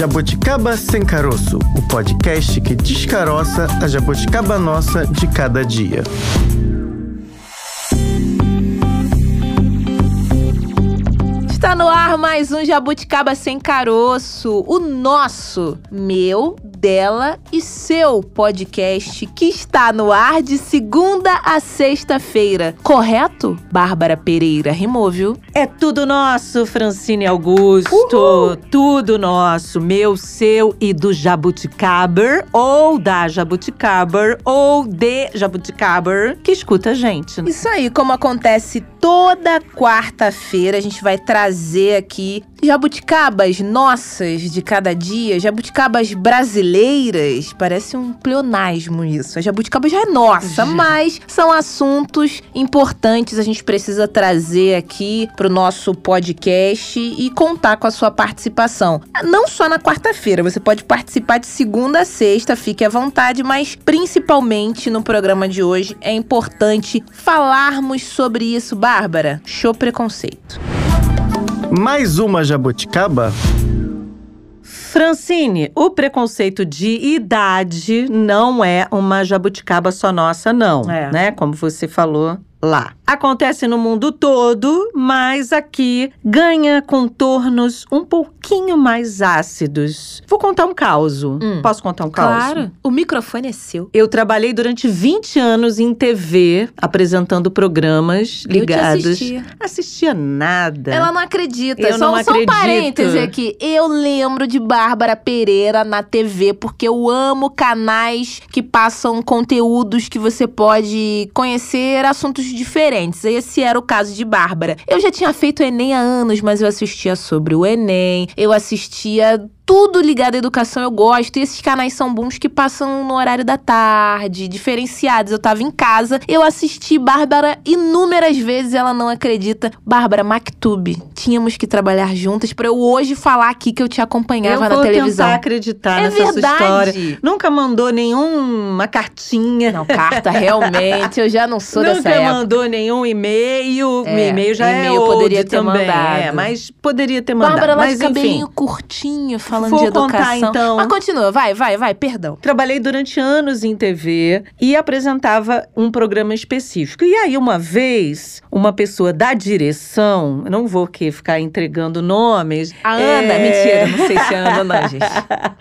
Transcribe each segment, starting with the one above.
Jabuticaba Sem Caroço, o podcast que descaroça a jabuticaba nossa de cada dia. Está no ar mais um Jabuticaba Sem Caroço, o nosso, meu, dela e seu podcast que está no ar de segunda a sexta-feira. Correto? Bárbara Pereira rimou, viu? É tudo nosso, Francine Augusto. Uhul. Tudo nosso, meu, seu e do Jabuticaber, ou da Jabuticaber, ou de Jabuticaber, que escuta a gente. Isso aí, como acontece toda quarta-feira, a gente vai trazer aqui jabuticabas nossas de cada dia, jabuticabas brasileiras. Parece um pleonasmo isso. A jabuticaba já é nossa, mas são assuntos importantes a gente precisa trazer aqui pro nosso podcast e contar com a sua participação. Não só na quarta-feira, você pode participar de segunda a sexta, fique à vontade, mas principalmente no programa de hoje é importante falarmos sobre isso, Bárbara. Show preconceito. Mais uma jabuticaba? Francine, o preconceito de idade não é uma jabuticaba só nossa, não. É. Né? Como você falou lá. Acontece no mundo todo, mas aqui ganha contornos um pouquinho mais ácidos. Vou contar um caso. Hum. Posso contar um caso? Claro, o microfone é seu. Eu trabalhei durante 20 anos em TV, apresentando programas Eu te ligados. assistia. Assistia nada. Ela não acredita. Eu só, não só um acredito. parêntese aqui. Eu lembro de Bárbara Pereira na TV, porque eu amo canais que passam conteúdos que você pode conhecer assuntos diferentes. Esse era o caso de Bárbara. Eu já tinha feito Enem há anos, mas eu assistia sobre o Enem, eu assistia. Tudo ligado à educação eu gosto. E esses canais são bons que passam no horário da tarde, diferenciados. Eu tava em casa, eu assisti Bárbara inúmeras vezes, ela não acredita. Bárbara, Mactube, tínhamos que trabalhar juntas pra eu hoje falar aqui que eu te acompanhava eu na vou televisão. tentar acreditar É nessa sua verdade. história. Nunca mandou nenhuma cartinha. Não, carta, realmente, eu já não sou dessa Nunca época. mandou nenhum e-mail. É, e-mail já e-mail é poderia ter também. mandado. É, mas poderia ter mandado. Bárbara lá mas de cabelinho enfim. curtinho, falando Vou de educação. contar, então. Mas continua, vai, vai, vai, perdão. Trabalhei durante anos em TV e apresentava um programa específico. E aí, uma vez, uma pessoa da direção, não vou aqui ficar entregando nomes. A Ana, é, mentira, não sei se é a Ana não, gente.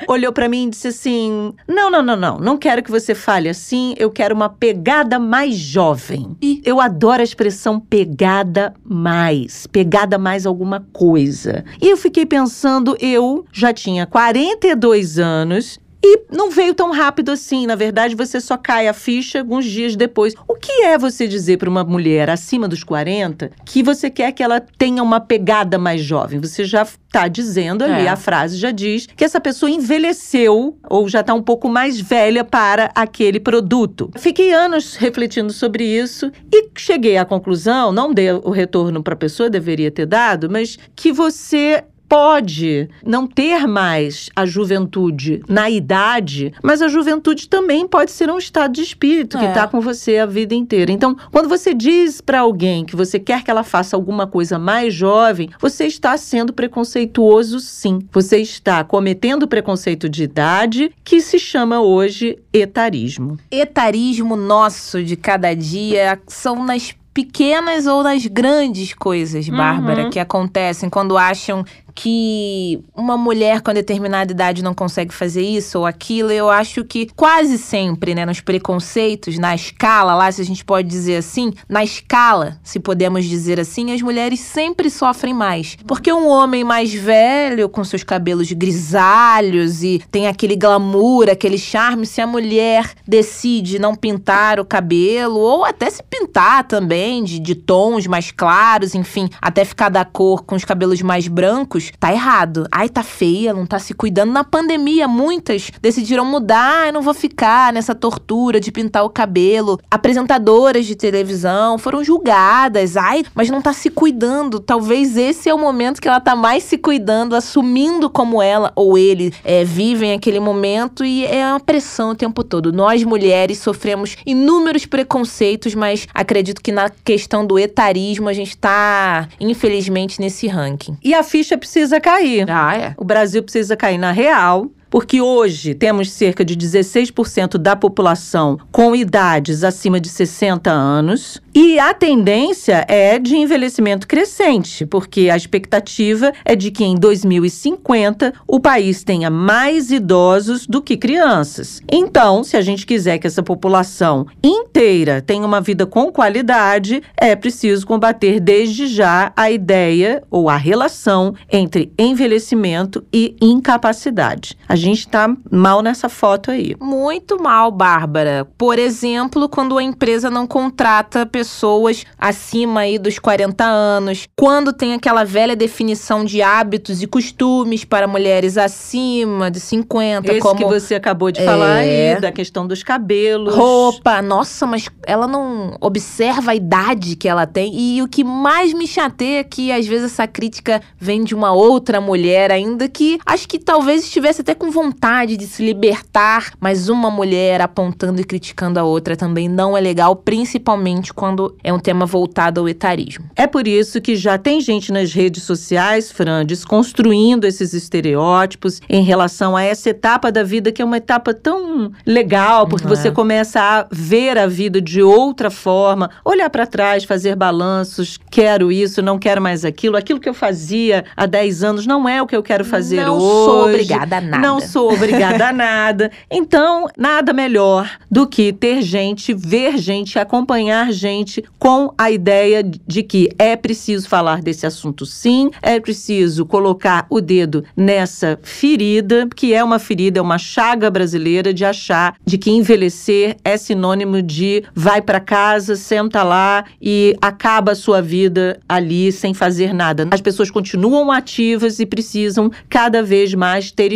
olhou pra mim e disse assim: Não, não, não, não. Não quero que você fale assim. Eu quero uma pegada mais jovem. Ih. Eu adoro a expressão pegada mais. Pegada mais alguma coisa. E eu fiquei pensando, eu já tinha 42 anos. E não veio tão rápido assim. Na verdade, você só cai a ficha alguns dias depois. O que é você dizer para uma mulher acima dos 40 que você quer que ela tenha uma pegada mais jovem? Você já está dizendo ali, É. a frase já diz que essa pessoa envelheceu ou já está um pouco mais velha para aquele produto. Fiquei anos refletindo sobre isso e cheguei à conclusão, não dei o retorno para a pessoa, deveria ter dado, mas que você pode não ter mais a juventude na idade, mas a juventude também pode ser um estado de espírito que É. está com você a vida inteira. Então, quando você diz para alguém que você quer que ela faça alguma coisa mais jovem, você está sendo preconceituoso, sim. Você está cometendo preconceito de idade que se chama hoje etarismo. etarismo nosso de cada dia são nas pequenas ou nas grandes coisas, Bárbara, Uhum. que acontecem quando acham que uma mulher com determinada idade não consegue fazer isso ou aquilo. Eu acho que quase sempre, né, nos preconceitos, na escala lá, se a gente pode dizer assim, na escala, se podemos dizer assim, as mulheres sempre sofrem mais. Porque um homem mais velho, com seus cabelos grisalhos e tem aquele glamour, aquele charme, se a mulher decide não pintar o cabelo ou até se pintar também de, de tons mais claros, enfim, até ficar da cor com os cabelos mais brancos, tá errado. Ai, tá feia, não tá se cuidando. Na pandemia, muitas decidiram mudar, ai, não vou ficar nessa tortura de pintar o cabelo. Apresentadoras de televisão foram julgadas, ai, mas não tá se cuidando. Talvez esse é o momento que ela tá mais se cuidando, assumindo como ela ou ele é, vivem aquele momento e é uma pressão o tempo todo. Nós, mulheres, sofremos inúmeros preconceitos, mas acredito que na questão do etarismo a gente tá, infelizmente, nesse ranking. E a ficha precisa precisa cair. Ah, é. O Brasil precisa cair na real, porque hoje temos cerca de 16% da população com idades acima de 60 anos. E a tendência é de envelhecimento crescente, porque a expectativa é de que em 2050 o país tenha mais idosos do que crianças. Então, se a gente quiser que essa população inteira tenha uma vida com qualidade, é preciso combater desde já a ideia ou a relação entre envelhecimento e incapacidade. A gente está mal nessa foto aí. Muito mal, Bárbara. Por exemplo, quando a empresa não contrata pessoas acima aí dos 40 anos, quando tem aquela velha definição de hábitos e costumes para mulheres acima de 50, Esse como que você acabou de falar É. aí, da questão dos cabelos. roupa. Nossa, mas ela não observa a idade que ela tem. E o que mais me chateia é que às vezes essa crítica vem de uma outra mulher ainda que acho que talvez estivesse até com vontade de se libertar, mas uma mulher apontando e criticando a outra também não é legal, principalmente quando é um tema voltado ao etarismo. É por isso que já tem gente nas redes sociais, Fran, desconstruindo esses estereótipos em relação a essa etapa da vida que é uma etapa tão legal, porque Uhum. você começa a ver a vida de outra forma, olhar para trás, fazer balanços, quero isso, não quero mais aquilo, aquilo que eu fazia há 10 anos não é o que eu quero fazer não hoje. sou obrigada a nada. Não sou obrigada a nada. Então, nada melhor do que ter gente, ver gente, acompanhar gente com a ideia de que é preciso falar desse assunto sim, é preciso colocar o dedo nessa ferida, que é uma ferida, é uma chaga brasileira de achar de que envelhecer é sinônimo de vai para casa, senta lá e acaba a sua vida ali sem fazer nada. As pessoas continuam ativas e precisam cada vez mais ter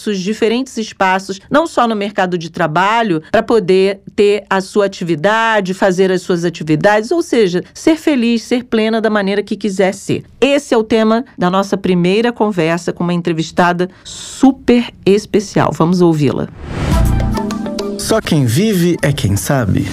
espaços, diferentes espaços, não só no mercado de trabalho, para poder ter a sua atividade, fazer as suas atividades, ou seja, ser feliz, ser plena da maneira que quiser ser. Esse é o tema da nossa primeira conversa com uma entrevistada super especial. Vamos ouvi-la. Só quem vive é quem sabe.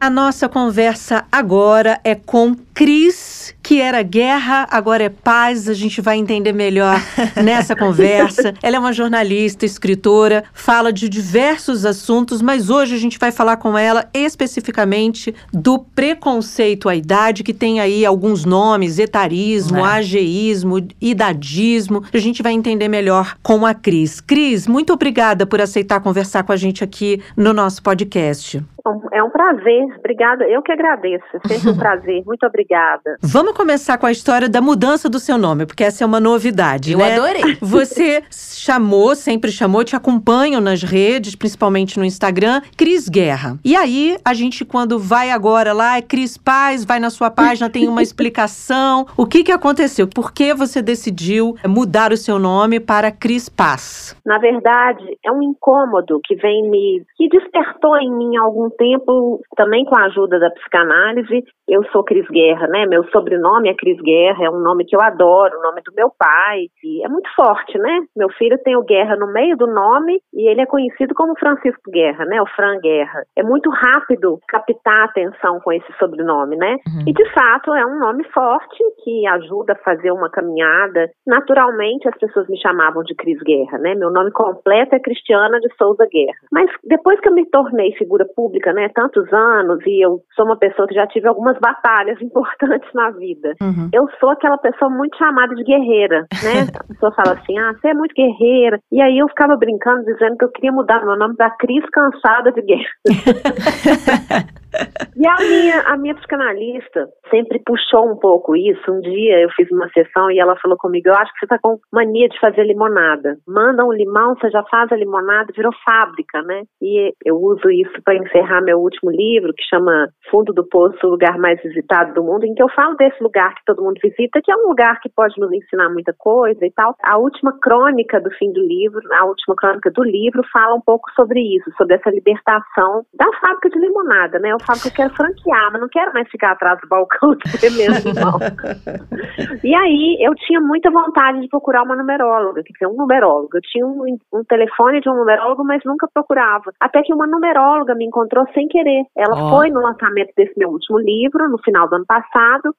A nossa conversa agora é com Cris, que era guerra, agora é paz. A gente vai entender melhor nessa conversa. Ela é uma jornalista, escritora, fala de diversos assuntos, mas hoje a gente vai falar com ela especificamente do preconceito à idade, que tem aí alguns nomes: etarismo, É. ageísmo, idadismo. A gente vai entender melhor com a Cris. Cris, muito obrigada por aceitar conversar com a gente aqui no nosso podcast. É um prazer, obrigada. Eu que agradeço. É sempre um prazer. Muito obrigada. Vamos começar com a história da mudança do seu nome, porque essa é uma novidade, Eu né? adorei. Você chamou, sempre chamou, te acompanham nas redes, principalmente no Instagram, Cris Guerra. E aí, a gente quando vai agora lá, é Cris Paz, vai na sua página, tem uma explicação. O que que aconteceu? Por que você decidiu mudar o seu nome para Cris Paz? Na verdade, é um incômodo que vem me. que despertou em mim há algum tempo, também com a ajuda da psicanálise. Eu sou Cris Guerra, né? Meu sobrenome é Cris Guerra, é um nome que eu adoro, o nome do meu pai. E é muito forte, né? Meu filho tem o Guerra no meio do nome e ele é conhecido como Francisco Guerra, né? O Fran Guerra. É muito rápido captar a atenção com esse sobrenome, né? E de fato é um nome forte que ajuda a fazer uma caminhada. Naturalmente as pessoas me chamavam de Cris Guerra, né? Meu nome completo é Cristiana de Souza Guerra. Mas depois que eu me tornei figura pública, né, tantos anos e eu sou uma pessoa que já tive algumas batalhas importantes na vida. Uhum. Eu sou aquela pessoa muito chamada de guerreira, né? A pessoa fala assim: "Ah, você é muito guerreira". E aí eu ficava brincando dizendo que eu queria mudar meu nome para Cris Cansada de Guerra. E a minha, a minha psicanalista sempre puxou um pouco isso. Um dia eu fiz uma sessão e ela falou comigo: Eu acho que você está com mania de fazer limonada. Manda um limão, você já faz a limonada, virou fábrica, né? E eu uso isso para encerrar meu último livro, que chama Fundo do Poço, o lugar mais visitado do mundo, em que eu falo desse lugar que todo mundo visita, que é um lugar que pode nos ensinar muita coisa e tal. A última crônica do fim do livro, a última crônica do livro, fala um pouco sobre isso, sobre essa libertação da fábrica de limonada, né? Eu falo que eu quero franquear, mas não quero mais ficar atrás do balcão de ser mesmo, não. e aí eu tinha muita vontade de procurar uma numeróloga, quer dizer, um numerólogo. Eu tinha um, um telefone de um numerólogo, mas nunca procurava. Até que uma numeróloga me encontrou sem querer. Ela oh. foi no lançamento desse meu último livro, no final do ano passado.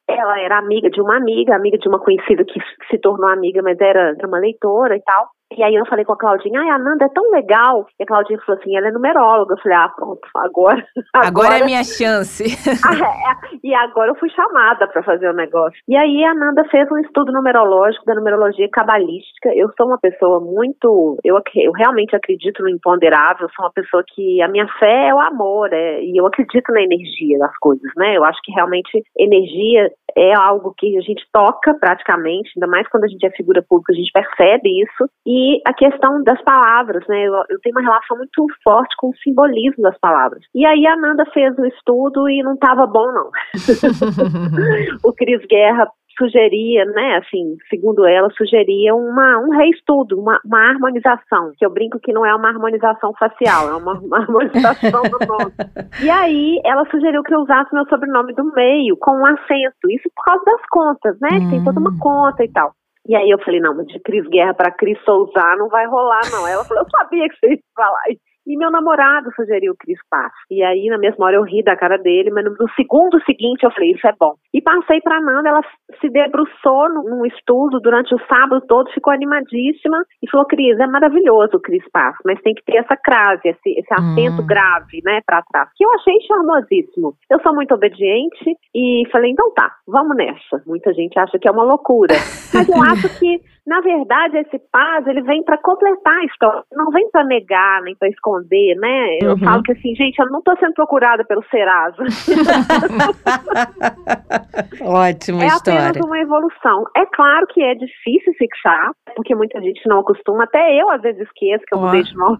Ela era amiga de uma amiga, amiga de uma conhecida que se tornou amiga, mas era uma leitora e tal. E aí eu falei com a Claudinha, ai, a Nanda é tão legal. E a Claudinha falou assim, ela é numeróloga. Eu falei, ah, pronto, agora. Agora, agora é minha chance. ah, é. E agora eu fui chamada para fazer o negócio. E aí a Nanda fez um estudo numerológico da numerologia cabalística. Eu sou uma pessoa muito. Eu, eu realmente acredito no imponderável. Eu sou uma pessoa que a minha fé é o amor, é, e eu acredito na energia das coisas, né? Eu acho que realmente energia é algo que a gente toca praticamente, ainda mais quando a gente é figura pública, a gente percebe isso. E a questão das palavras, né? Eu, eu tenho uma relação muito forte com o simbolismo das palavras. E aí a Nanda fez o estudo e não estava bom, não. o Cris Guerra sugeria, né, assim, segundo ela, sugeria uma, um reestudo, uma, uma harmonização, que eu brinco que não é uma harmonização facial, é uma, uma harmonização do nome. E aí ela sugeriu que eu usasse meu sobrenome do meio com um acento, isso por causa das contas, né, que tem toda uma hum. conta e tal. E aí eu falei, não, mas de Cris Guerra para Cris Souza não vai rolar, não. Ela falou, eu sabia que você ia falar isso. E meu namorado sugeriu o Cris Pass. E aí, na mesma hora, eu ri da cara dele, mas no, segundo seguinte eu falei, isso é bom. E passei pra Nanda, ela se debruçou num estudo durante o sábado todo, ficou animadíssima e falou, Cris, é maravilhoso o Cris Pass, mas tem que ter essa crase, esse, esse acento hum. grave, né, pra trás. Que eu achei charmosíssimo. Eu sou muito obediente e falei, então tá, vamos nessa. Muita gente acha que é uma loucura. Mas eu acho que na verdade, esse paz, ele vem para completar a história, não vem para negar, nem para esconder, né? Eu uhum. falo que assim, gente, eu não estou sendo procurada pelo Serasa. Ótima é história. É apenas uma evolução. É claro que é difícil fixar, porque muita gente não acostuma, até eu às vezes esqueço que eu mudei de nome.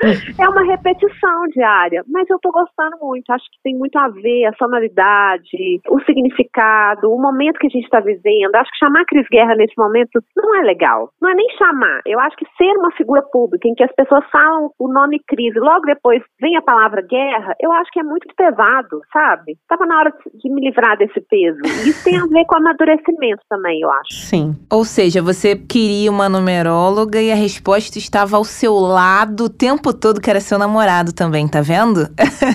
é uma repetição diária, mas eu tô gostando muito. Acho que tem muito a ver a sonoridade, o significado, o momento que a gente está vivendo. Acho que chamar Cris Guerra nesse momento não é legal. Não é nem chamar. Eu acho que ser uma figura pública em que as pessoas falam o nome crise, logo depois vem a palavra guerra, eu acho que é muito pesado, sabe? Tava na hora de me livrar desse peso. Isso tem a ver com amadurecimento também, eu acho. Sim. Ou seja, você queria uma numeróloga e a resposta estava ao seu lado o tempo todo que era seu namorado também, tá vendo?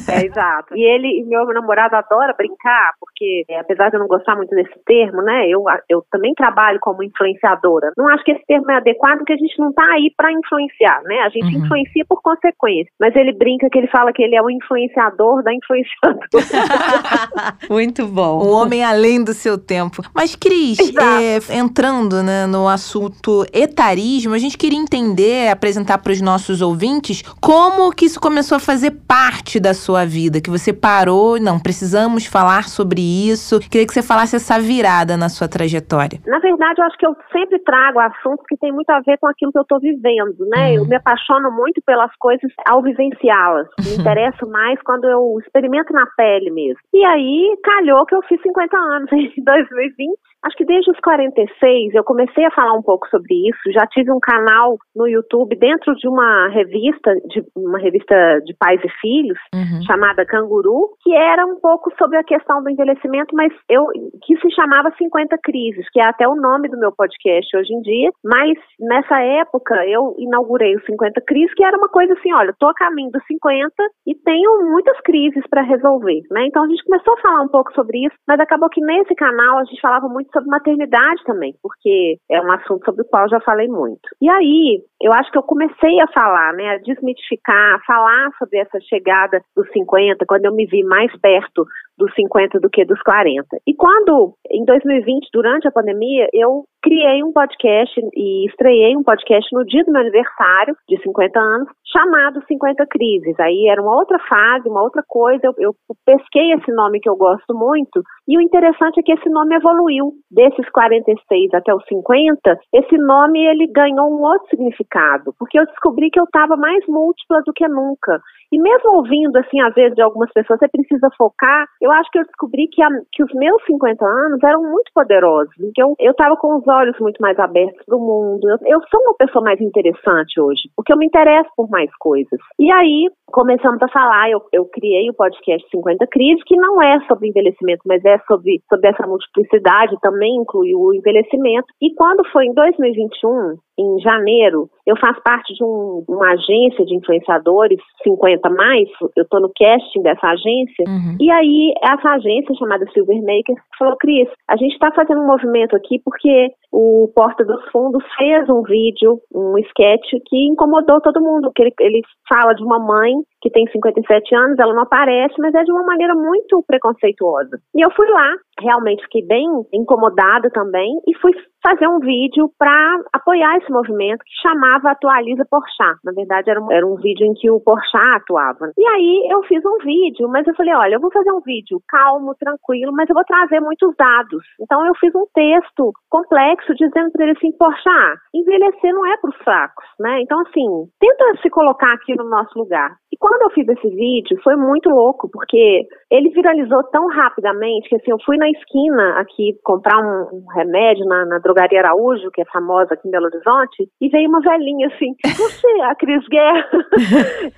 É, exato. E ele, meu namorado adora brincar, porque é, apesar de eu não gostar muito desse termo, né, eu, eu também trabalho como influenciadora. Não acho que esse termo é adequado, porque a gente não tá aí para influenciar, né? A gente uhum. influencia por consequência. Mas ele brinca que ele fala que ele é o influenciador da influenciadora. muito bom. O homem além do seu tempo. Mas, Cris, é, entrando né, no assunto etarismo, a gente queria entender, apresentar para os nossos ouvintes como que isso começou a fazer parte da sua vida? Que você parou, não, precisamos falar sobre isso. Queria que você falasse essa virada na sua trajetória. Na verdade, eu acho que eu sempre trago assuntos que tem muito a ver com aquilo que eu estou vivendo, né? Uhum. Eu me apaixono muito pelas coisas ao vivenciá-las. Me uhum. interesso mais quando eu experimento na pele mesmo. E aí, calhou que eu fiz 50 anos em 2020 Acho que desde os 46 eu comecei a falar um pouco sobre isso. Já tive um canal no YouTube dentro de uma revista, de uma revista de pais e filhos, uhum. chamada Canguru, que era um pouco sobre a questão do envelhecimento, mas eu que se chamava 50 crises, que é até o nome do meu podcast hoje em dia. Mas nessa época eu inaugurei os 50 crises, que era uma coisa assim, olha, estou a caminho dos 50 e tenho muitas crises para resolver, né? Então a gente começou a falar um pouco sobre isso, mas acabou que nesse canal a gente falava muito sobre maternidade também, porque é um assunto sobre o qual já falei muito. E aí, eu acho que eu comecei a falar, né, a desmitificar, a falar sobre essa chegada dos 50, quando eu me vi mais perto dos 50 do que dos 40. E quando, em 2020, durante a pandemia, eu criei um podcast e estreiei um podcast no dia do meu aniversário, de 50 anos, chamado 50 Crises. Aí era uma outra fase, uma outra coisa. Eu, eu pesquei esse nome que eu gosto muito, e o interessante é que esse nome evoluiu. Desses 46 até os 50, esse nome ele ganhou um outro significado, porque eu descobri que eu estava mais múltipla do que nunca. E mesmo ouvindo, assim, às vezes, de algumas pessoas, você precisa focar, eu acho que eu descobri que, a, que os meus 50 anos eram muito poderosos. Então, eu estava com os olhos muito mais abertos do mundo. Eu, eu, sou uma pessoa mais interessante hoje, porque eu me interesso por mais coisas. E aí, começamos a falar, eu, eu criei o podcast 50 Crise, que não é sobre envelhecimento, mas é sobre, sobre essa multiplicidade, também inclui o envelhecimento. E quando foi em 2021, em janeiro, eu faço parte de um, uma agência de influenciadores, 50 mais, eu estou no casting dessa agência, uhum. e aí essa agência chamada Silvermaker falou, Cris, a gente está fazendo um movimento aqui porque o Porta dos Fundos fez um vídeo, um sketch que incomodou todo mundo, que ele, ele fala de uma mãe que tem 57 anos, ela não aparece, mas é de uma maneira muito preconceituosa. E eu fui lá, realmente fiquei bem incomodada também, e fui fazer um vídeo para apoiar esse movimento que chamava Atualiza Porchat. Na verdade, era um, era um vídeo em que o Porchat atuava. E aí eu fiz um vídeo, mas eu falei, olha, eu vou fazer um vídeo calmo, tranquilo, mas eu vou trazer muitos dados. Então eu fiz um texto complexo dizendo para ele assim, Porchat, envelhecer não é para os fracos, né? Então assim, tenta se colocar aqui no nosso lugar. E quando eu fiz esse vídeo, foi muito louco, porque ele viralizou tão rapidamente que assim, eu fui na esquina aqui comprar um, um remédio na, na drogaria Araújo, que é famosa aqui em Belo Horizonte, e veio uma velhinha assim, você, a Cris Guerra.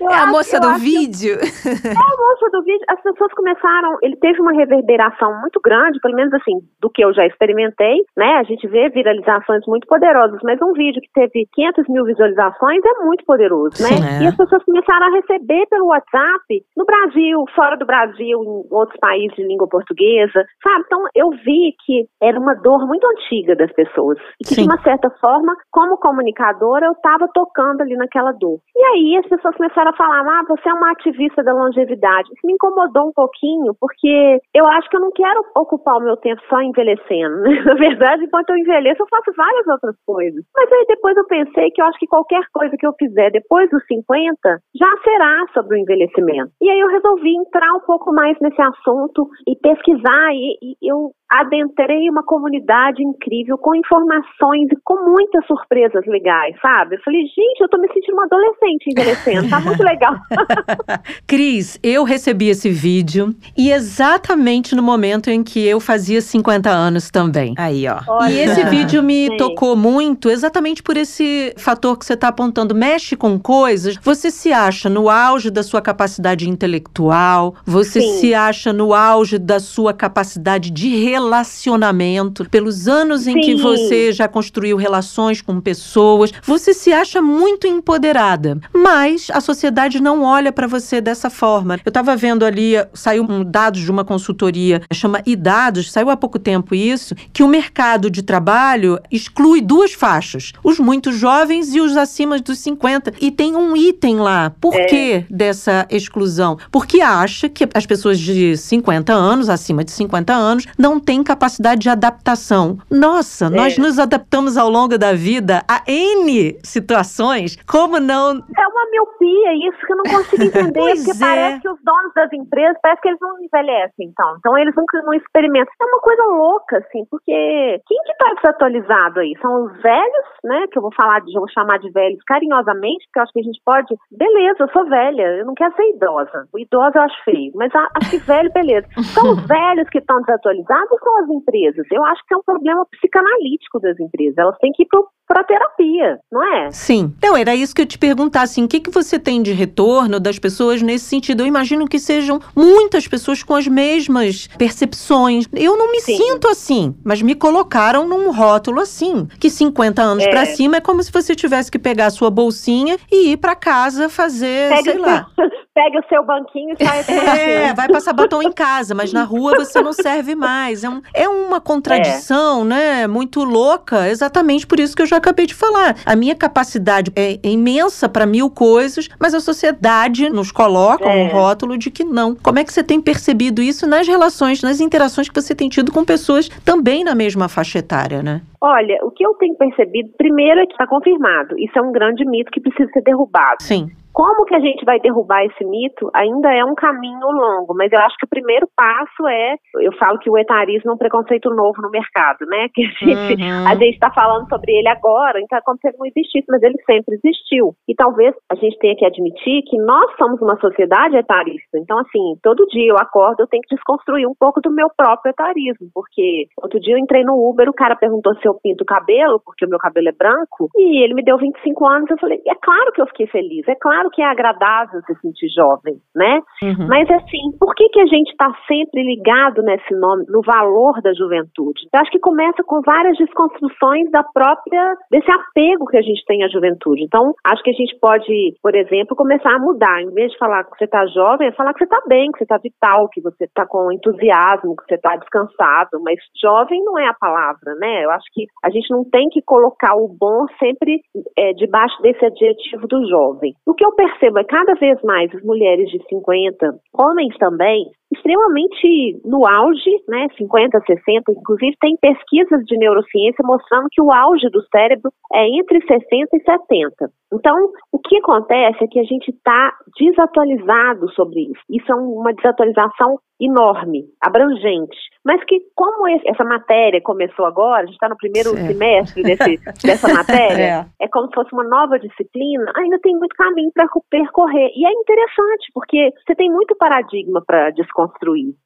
é a moça do vídeo? É a moça do vídeo. As pessoas começaram, ele teve uma reverberação muito grande, pelo menos assim, do que eu já experimentei, né? A gente vê viralizações muito poderosas, mas um vídeo que teve 500 mil visualizações é muito poderoso, né? Sim, é. E as pessoas começaram a receber pelo WhatsApp, no Brasil, fora do Brasil, em outros países de língua portuguesa, sabe? Então eu vi que era uma dor muito antiga das pessoas. E que, Sim. de uma certa forma, como comunicadora, eu estava tocando ali naquela dor. E aí as pessoas começaram a falar: ah, você é uma ativista da longevidade. Isso me incomodou um pouquinho, porque eu acho que eu não quero ocupar o meu tempo só envelhecendo. Né? Na verdade, enquanto eu envelheço, eu faço várias outras coisas. Mas aí depois eu pensei que eu acho que qualquer coisa que eu fizer depois dos 50 já será sobre o envelhecimento. E aí eu resolvi entrar um pouco mais nesse assunto e pesquisar, e, e eu adentrei uma comunidade incrível, com informações e com muitas surpresas legais, sabe? Eu falei, gente, eu tô me sentindo uma adolescente envelhecendo, tá muito legal. Cris, eu recebi esse vídeo e exatamente no momento em que eu fazia 50 anos também. Aí, ó. Olha. E esse vídeo me Sim. tocou muito, exatamente por esse fator que você tá apontando. Mexe com coisas, você se acha no auge da sua capacidade intelectual, você Sim. se acha no auge da sua capacidade de relacionamento, pelos anos em Sim. que você já construiu relações com pessoas, você se acha muito empoderada. Mas a sociedade não olha para você dessa forma. Eu estava vendo ali, saiu um dado de uma consultoria, chama iDados, saiu há pouco tempo isso, que o mercado de trabalho exclui duas faixas: os muito jovens e os acima dos 50. E tem um item lá. Por é. que dessa exclusão? Porque acha que as pessoas de 50 anos, acima de 50 anos, não tem capacidade de adaptação. Nossa, é. nós nos adaptamos ao longo da vida a N situações, como não. É uma miopia isso que eu não consigo entender, porque é. parece que os donos das empresas, parece que eles não envelhecem, então. Então eles nunca não experimentam. É uma coisa louca, assim, porque quem que tá desatualizado aí? São os velhos, né? Que eu vou falar de, eu vou chamar de velhos carinhosamente, porque eu acho que a gente pode. Beleza, eu sou velha, eu não quero ser idosa. O idoso eu acho feio, mas acho que velho, beleza. São os velhos que estão desatualizados são as empresas? Eu acho que é um problema psicanalítico das empresas. Elas têm que ir para terapia, não é? Sim. Então, era isso que eu te perguntar, assim, o que, que você tem de retorno das pessoas nesse sentido? Eu imagino que sejam muitas pessoas com as mesmas percepções. Eu não me Sim. sinto assim, mas me colocaram num rótulo assim, que 50 anos é. para cima é como se você tivesse que pegar a sua bolsinha e ir para casa fazer, Pega sei lá. Pega o seu banquinho e sai É, vai passar batom em casa, mas na rua você não serve mais. É, um, é uma contradição, é. né? Muito louca. Exatamente por isso que eu já acabei de falar. A minha capacidade é imensa para mil coisas, mas a sociedade nos coloca é. um rótulo de que não. Como é que você tem percebido isso nas relações, nas interações que você tem tido com pessoas também na mesma faixa etária, né? Olha, o que eu tenho percebido, primeiro é que está confirmado. Isso é um grande mito que precisa ser derrubado. Sim. Como que a gente vai derrubar esse mito ainda é um caminho longo, mas eu acho que o primeiro passo é, eu falo que o etarismo é um preconceito novo no mercado, né? Que a gente uhum. está falando sobre ele agora, então é como se ele não existisse, mas ele sempre existiu. E talvez a gente tenha que admitir que nós somos uma sociedade etarista. Então, assim, todo dia eu acordo, eu tenho que desconstruir um pouco do meu próprio etarismo, porque outro dia eu entrei no Uber, o cara perguntou se eu pinto o cabelo, porque o meu cabelo é branco, e ele me deu 25 anos, eu falei, é claro que eu fiquei feliz, é claro Claro que é agradável se sentir jovem, né? Uhum. Mas assim, por que, que a gente está sempre ligado nesse nome, no valor da juventude? Eu acho que começa com várias desconstruções da própria, desse apego que a gente tem à juventude. Então, acho que a gente pode, por exemplo, começar a mudar. Em vez de falar que você está jovem, é falar que você está bem, que você está vital, que você está com entusiasmo, que você está descansado. Mas jovem não é a palavra, né? Eu acho que a gente não tem que colocar o bom sempre é, debaixo desse adjetivo do jovem. O que eu percebo é cada vez mais as mulheres de 50, homens também, extremamente no auge, né, 50, 60, inclusive tem pesquisas de neurociência mostrando que o auge do cérebro é entre 60 e 70. Então, o que acontece é que a gente está desatualizado sobre isso. Isso é uma desatualização enorme, abrangente, mas que como esse, essa matéria começou agora, a gente está no primeiro certo. semestre desse, dessa matéria, é. é. como se fosse uma nova disciplina, ainda tem muito caminho para percorrer. E é interessante, porque você tem muito paradigma para desconstruir.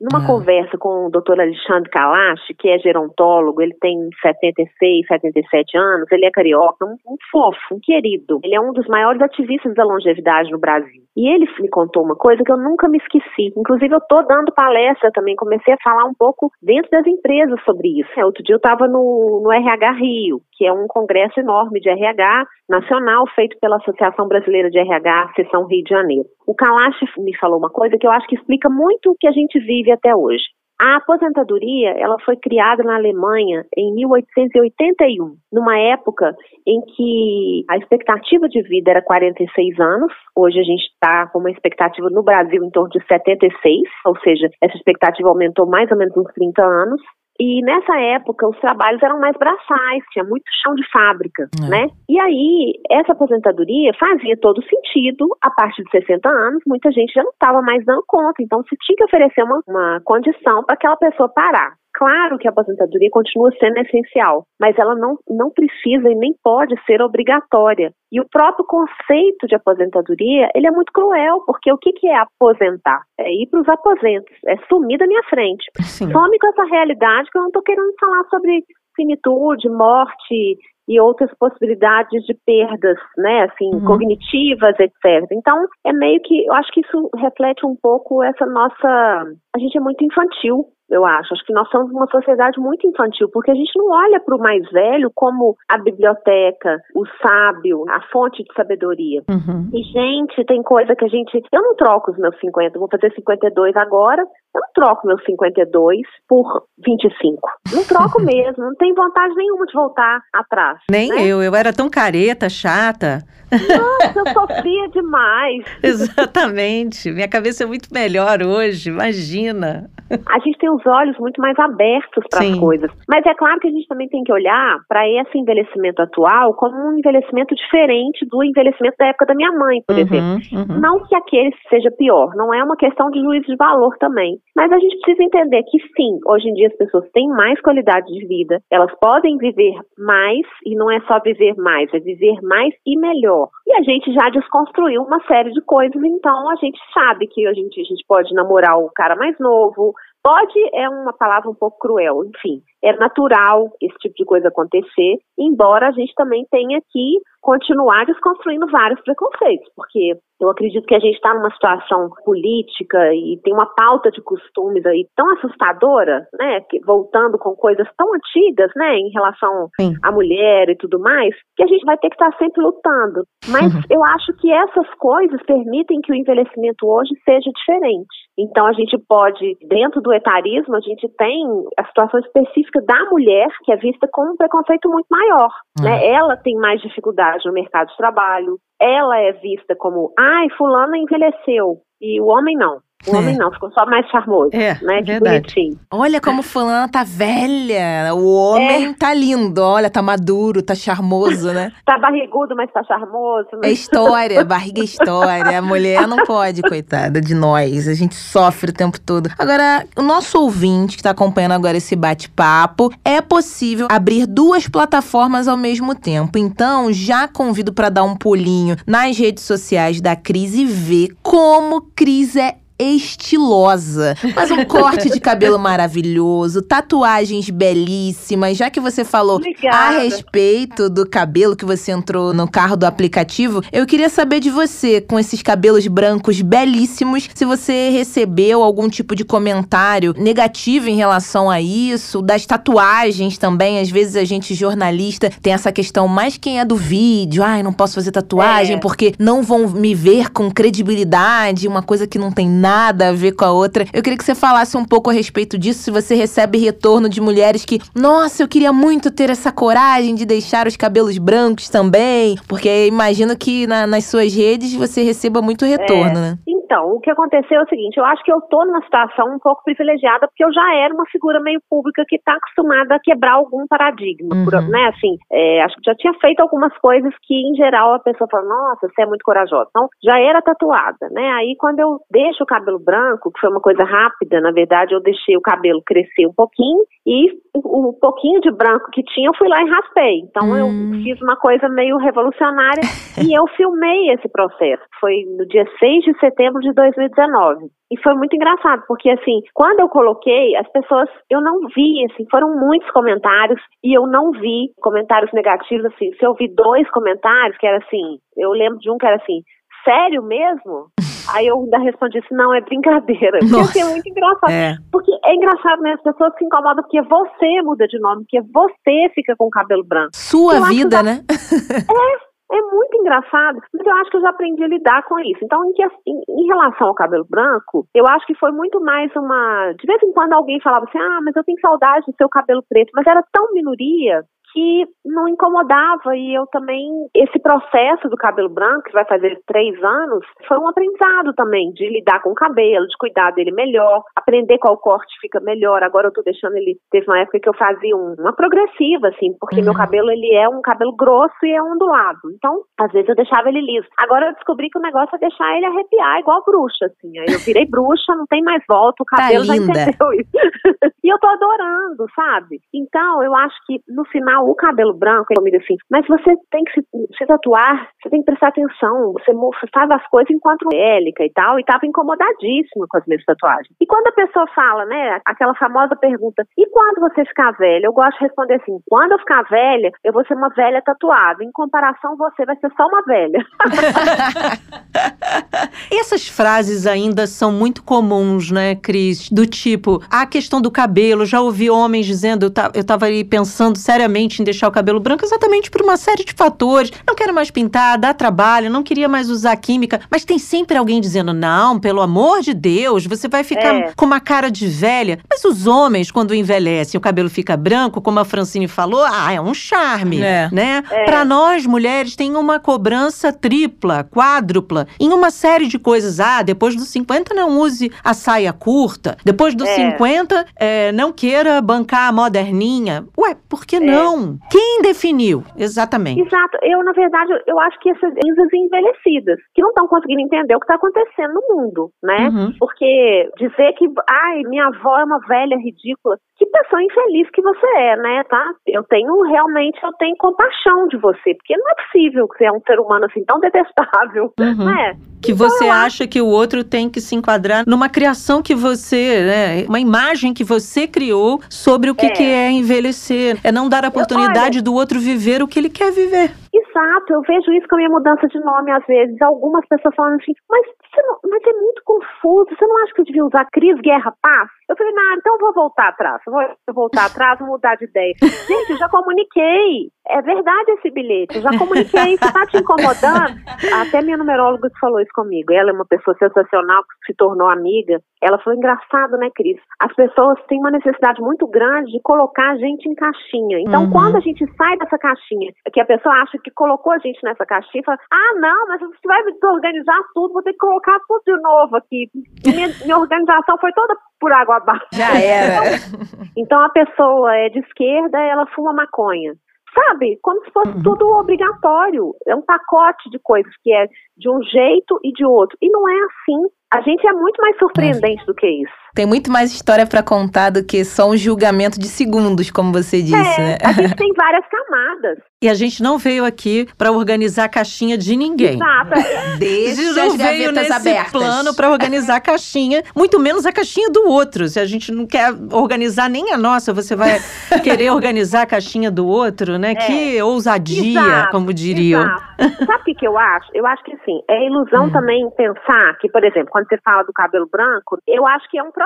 Numa é. conversa com o doutor Alexandre Kalash, que é gerontólogo, ele tem 76, 77 anos, ele é carioca, um, um fofo, um querido. Ele é um dos maiores ativistas da longevidade no Brasil. E ele me contou uma coisa que eu nunca me esqueci. Inclusive, eu tô dando palestra também, comecei a falar um pouco dentro das empresas sobre isso. Outro dia eu estava no, no RH Rio, que é um congresso enorme de RH nacional feito pela Associação Brasileira de RH, seção Rio de Janeiro. O Kalash me falou uma coisa que eu acho que explica muito o que a gente vive até hoje. A aposentadoria, ela foi criada na Alemanha em 1881, numa época em que a expectativa de vida era 46 anos. Hoje a gente está com uma expectativa no Brasil em torno de 76, ou seja, essa expectativa aumentou mais ou menos uns 30 anos. E nessa época os trabalhos eram mais braçais, tinha muito chão de fábrica, é. né? E aí essa aposentadoria fazia todo sentido. A partir de 60 anos, muita gente já não estava mais dando conta, então se tinha que oferecer uma, uma condição para aquela pessoa parar. Claro que a aposentadoria continua sendo essencial, mas ela não, não precisa e nem pode ser obrigatória. E o próprio conceito de aposentadoria, ele é muito cruel, porque o que, que é aposentar? É ir para os aposentos, é sumir da minha frente. Sim. Some com essa realidade que eu não estou querendo falar sobre finitude, morte e outras possibilidades de perdas, né, assim, uhum. cognitivas, etc. Então, é meio que, eu acho que isso reflete um pouco essa nossa, a gente é muito infantil eu acho. Acho que nós somos uma sociedade muito infantil, porque a gente não olha para o mais velho como a biblioteca, o sábio, a fonte de sabedoria. Uhum. E, gente, tem coisa que a gente. Eu não troco os meus 50, vou fazer 52 agora, eu não troco meus 52 por 25. Não troco mesmo, não tenho vontade nenhuma de voltar atrás. Nem né? eu, eu era tão careta, chata. Nossa, eu sofria demais. Exatamente. Minha cabeça é muito melhor hoje, imagina. A gente tem os olhos muito mais abertos para as coisas. Mas é claro que a gente também tem que olhar para esse envelhecimento atual como um envelhecimento diferente do envelhecimento da época da minha mãe, por uhum, exemplo. Uhum. Não que aquele seja pior, não é uma questão de juízo de valor também. Mas a gente precisa entender que sim, hoje em dia as pessoas têm mais qualidade de vida, elas podem viver mais, e não é só viver mais, é viver mais e melhor. A gente já desconstruiu uma série de coisas, então a gente sabe que a gente, a gente pode namorar o cara mais novo, Pode é uma palavra um pouco cruel, enfim, é natural esse tipo de coisa acontecer, embora a gente também tenha que continuar desconstruindo vários preconceitos, porque eu acredito que a gente está numa situação política e tem uma pauta de costumes aí tão assustadora, né, que, voltando com coisas tão antigas, né, em relação Sim. à mulher e tudo mais, que a gente vai ter que estar tá sempre lutando. Mas uhum. eu acho que essas coisas permitem que o envelhecimento hoje seja diferente. Então a gente pode, dentro do etarismo, a gente tem a situação específica da mulher que é vista com um preconceito muito maior, uhum. né? Ela tem mais dificuldade no mercado de trabalho, ela é vista como, ai, fulana envelheceu, e o homem não. O homem é. não, ficou só mais charmoso, é, né? Que verdade. bonitinho. Olha como fulana tá velha. O homem é. tá lindo, olha, tá maduro, tá charmoso, né? tá barrigudo, mas tá charmoso. Né? É história, barriga é história. A mulher não pode, coitada de nós. A gente sofre o tempo todo. Agora, o nosso ouvinte que tá acompanhando agora esse bate-papo, é possível abrir duas plataformas ao mesmo tempo. Então, já convido para dar um pulinho nas redes sociais da Cris e ver como Cris é estilosa. Mas um corte de cabelo maravilhoso, tatuagens belíssimas. Já que você falou Obrigada. a respeito do cabelo que você entrou no carro do aplicativo, eu queria saber de você, com esses cabelos brancos belíssimos, se você recebeu algum tipo de comentário negativo em relação a isso, das tatuagens também. Às vezes a gente, jornalista, tem essa questão mais quem é do vídeo, ai, não posso fazer tatuagem É. porque não vão me ver com credibilidade, uma coisa que não tem nada a ver com a outra. Eu queria que você falasse um pouco a respeito disso, se você recebe retorno de mulheres que, nossa, eu queria muito ter essa coragem de deixar os cabelos brancos também, porque imagino que na- nas suas redes você receba muito retorno, né? Então, o que aconteceu é o seguinte, eu acho que eu tô numa situação um pouco privilegiada, porque eu já era uma figura meio pública que está acostumada a quebrar algum paradigma, por- Uhum. né, assim, é, acho que já tinha feito algumas coisas que, em geral, a pessoa fala, nossa, você é muito corajosa. Então, já era tatuada, né, aí quando eu deixo o cabelo branco, que foi uma coisa rápida, na verdade, eu deixei o cabelo crescer um pouquinho, e o, o pouquinho de branco que tinha, eu fui lá e raspei. Então, Hum. eu fiz uma coisa meio revolucionária, e eu filmei esse processo. Foi no dia 6 de setembro de 2019. E foi muito engraçado, porque assim, quando eu coloquei, as pessoas, eu não vi, assim, foram muitos comentários e eu não vi comentários negativos, assim. Se eu vi dois comentários, que era assim, eu lembro de um que era assim, sério mesmo? Aí eu ainda respondi assim, não, é brincadeira. Porque Nossa. assim, é muito engraçado. É. Porque é engraçado, né? As pessoas se incomodam porque você muda de nome, porque você fica com o cabelo branco. Sua Eu vida, né? É muito engraçado, mas eu acho que eu já aprendi a lidar com isso. Então, em, que- em- em relação ao cabelo branco, eu acho que foi muito mais uma. De vez em quando alguém falava assim: ah, mas eu tenho saudade do seu cabelo preto, mas era tão minoria que não incomodava e eu também esse processo do cabelo branco que vai fazer três anos foi um aprendizado também de lidar com o cabelo de cuidar dele melhor aprender qual corte fica melhor agora eu tô deixando ele teve uma época que eu fazia um- uma progressiva assim porque Uhum. meu cabelo ele é um cabelo grosso e é ondulado então às vezes eu deixava ele liso agora eu descobri que o negócio é deixar ele arrepiar igual bruxa assim aí eu virei bruxa não tem mais volta o Tá cabelo já linda. entendeu isso e eu tô adorando, sabe? Então, eu acho que no final o cabelo branco é comigo assim, mas você tem que se, se tatuar, você tem que prestar atenção, você faz as coisas enquanto bélica e tal, e tava incomodadíssima com as minhas tatuagens. E quando a pessoa fala, né, aquela famosa pergunta, e quando você ficar velha? Eu gosto de responder assim, quando eu ficar velha, eu vou ser uma velha tatuada. Em comparação, você vai ser só uma velha. Essas frases ainda são muito comuns, né, Cris? Do tipo, a questão do cabelo. Já ouvi homens dizendo, eu, ta- eu tava ali pensando seriamente em deixar o cabelo branco exatamente por uma série de fatores. Não quero mais pintar, dá trabalho, não queria mais usar química. Mas tem sempre alguém dizendo, não, pelo amor de Deus, você vai ficar É. com uma cara de velha. Mas os homens, quando envelhecem, o cabelo fica branco, como a Francine falou, ah, é um charme, É. né? Pra nós, mulheres, tem uma cobrança tripla, quádrupla, em uma série de coisas. Ah, depois dos 50 não use a saia curta. Depois dos É. 50, é, não queira bancar a moderninha. Ué, por que não? Quem definiu? Exatamente. Exato. Eu, na verdade, eu- acho que essas isas envelhecidas, que não estão conseguindo entender o que está acontecendo no mundo, né? Uhum. Porque dizer que, ai, minha avó é uma velha ridícula, que pessoa infeliz que você é, né, tá? Eu tenho, realmente, eu tenho compaixão de você, porque não é possível que você é um ser humano assim tão detestável, Uhum. né? Que você acha que o outro tem que se enquadrar numa criação que você, né, uma imagem que você criou sobre o que É. que é envelhecer. É não dar a oportunidade do outro viver o que ele quer viver. Exato, eu vejo isso com a minha mudança de nome às vezes. Algumas pessoas falam assim, mas, não, mas é muito confuso, você não acha que eu devia usar Cris Guerra Paz? Eu falei, não, então eu vou voltar atrás, vou voltar atrás, vou mudar de ideia. Gente, eu já comuniquei, é verdade esse bilhete, já comuniquei, isso tá te incomodando? Até minha numeróloga falou isso comigo, ela é uma pessoa sensacional que se tornou amiga, ela falou, engraçado, né, Cris? As pessoas têm uma necessidade muito grande de colocar a gente em caixinha. Então, Uhum. quando a gente sai dessa caixinha, que a pessoa acha que colocou a gente nessa caixinha, fala, ah, não, mas você vai desorganizar tudo, vou ter que colocar tudo de novo aqui. Minha, minha organização foi toda por água abaixo. Já era. Então, a pessoa é de esquerda, ela fuma maconha. Sabe? Como se fosse Uhum. tudo obrigatório. É um pacote de coisas que é de um jeito e de outro. E não é assim. A gente é muito mais surpreendente do que isso. Tem muito mais história para contar do que só um julgamento de segundos, como você disse, é, né? A gente tem várias camadas. E a gente não veio aqui para organizar a caixinha de ninguém. Exato. Deixa a gente não as veio gavetas nesse abertas. plano para organizar a caixinha, muito menos a caixinha do outro. Se a gente não quer organizar nem a nossa, você vai querer organizar a caixinha do outro, né? Que ousadia, Exato, como diriam. Exato. Sabe o que, que eu acho? Eu acho que assim, é ilusão também pensar que, por exemplo, quando você fala do cabelo branco, eu acho que é um processo.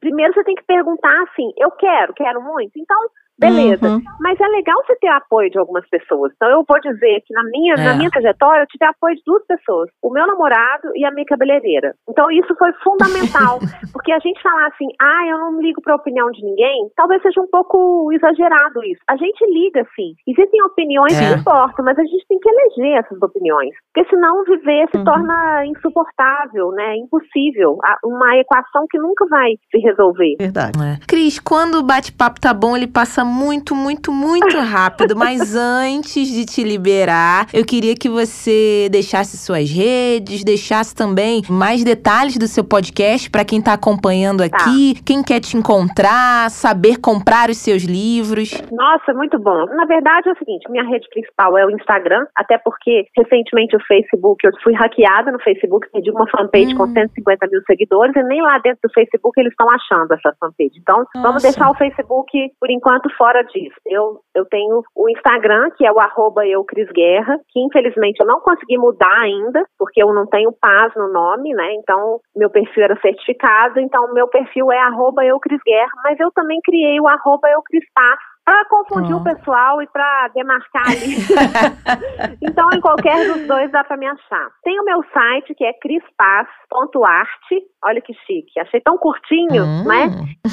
Primeiro você tem que perguntar assim, eu quero, quero muito, então Beleza. Uhum. Mas é legal você ter apoio de algumas pessoas. Então eu vou dizer que na minha, É. na minha trajetória eu tive apoio de duas pessoas. O meu namorado e a minha cabeleireira. Então isso foi fundamental. porque a gente falar assim, ah, eu não ligo pra opinião de ninguém, talvez seja um pouco exagerado isso. A gente liga sim. Existem opiniões É. que importam, mas a gente tem que eleger essas opiniões. Porque senão viver se Uhum. torna insuportável, né? Impossível. A- Uma equação que nunca vai se resolver. Verdade. É. Cris, quando o bate-papo tá bom, ele passa muito, muito, muito rápido. Mas antes de te liberar, eu queria que você deixasse suas redes, deixasse também mais detalhes do seu podcast para quem tá acompanhando aqui, quem quer te encontrar, saber comprar os seus livros. Nossa, muito bom. Na verdade é o seguinte, minha rede principal é o Instagram, até porque recentemente o Facebook, eu fui hackeada no Facebook, perdi uma fanpage Hum. com 150 mil seguidores e nem lá dentro do Facebook eles estão achando essa fanpage. Então, vamos Nossa. deixar o Facebook, por enquanto, fora disso. Eu, eu tenho o Instagram, que é o arroba eu Cris Guerra, que infelizmente eu não consegui mudar ainda, porque eu não tenho paz no nome, né? Então, meu perfil era certificado, então meu perfil é arroba eu Cris Guerra, mas eu também criei o arroba eu Cris Paz, para confundir Ah. o pessoal e para demarcar ali. então, em qualquer dos dois dá para me achar. Tem o meu site, que é crispaz.arte. Olha que chique. Achei tão curtinho, Hum, né?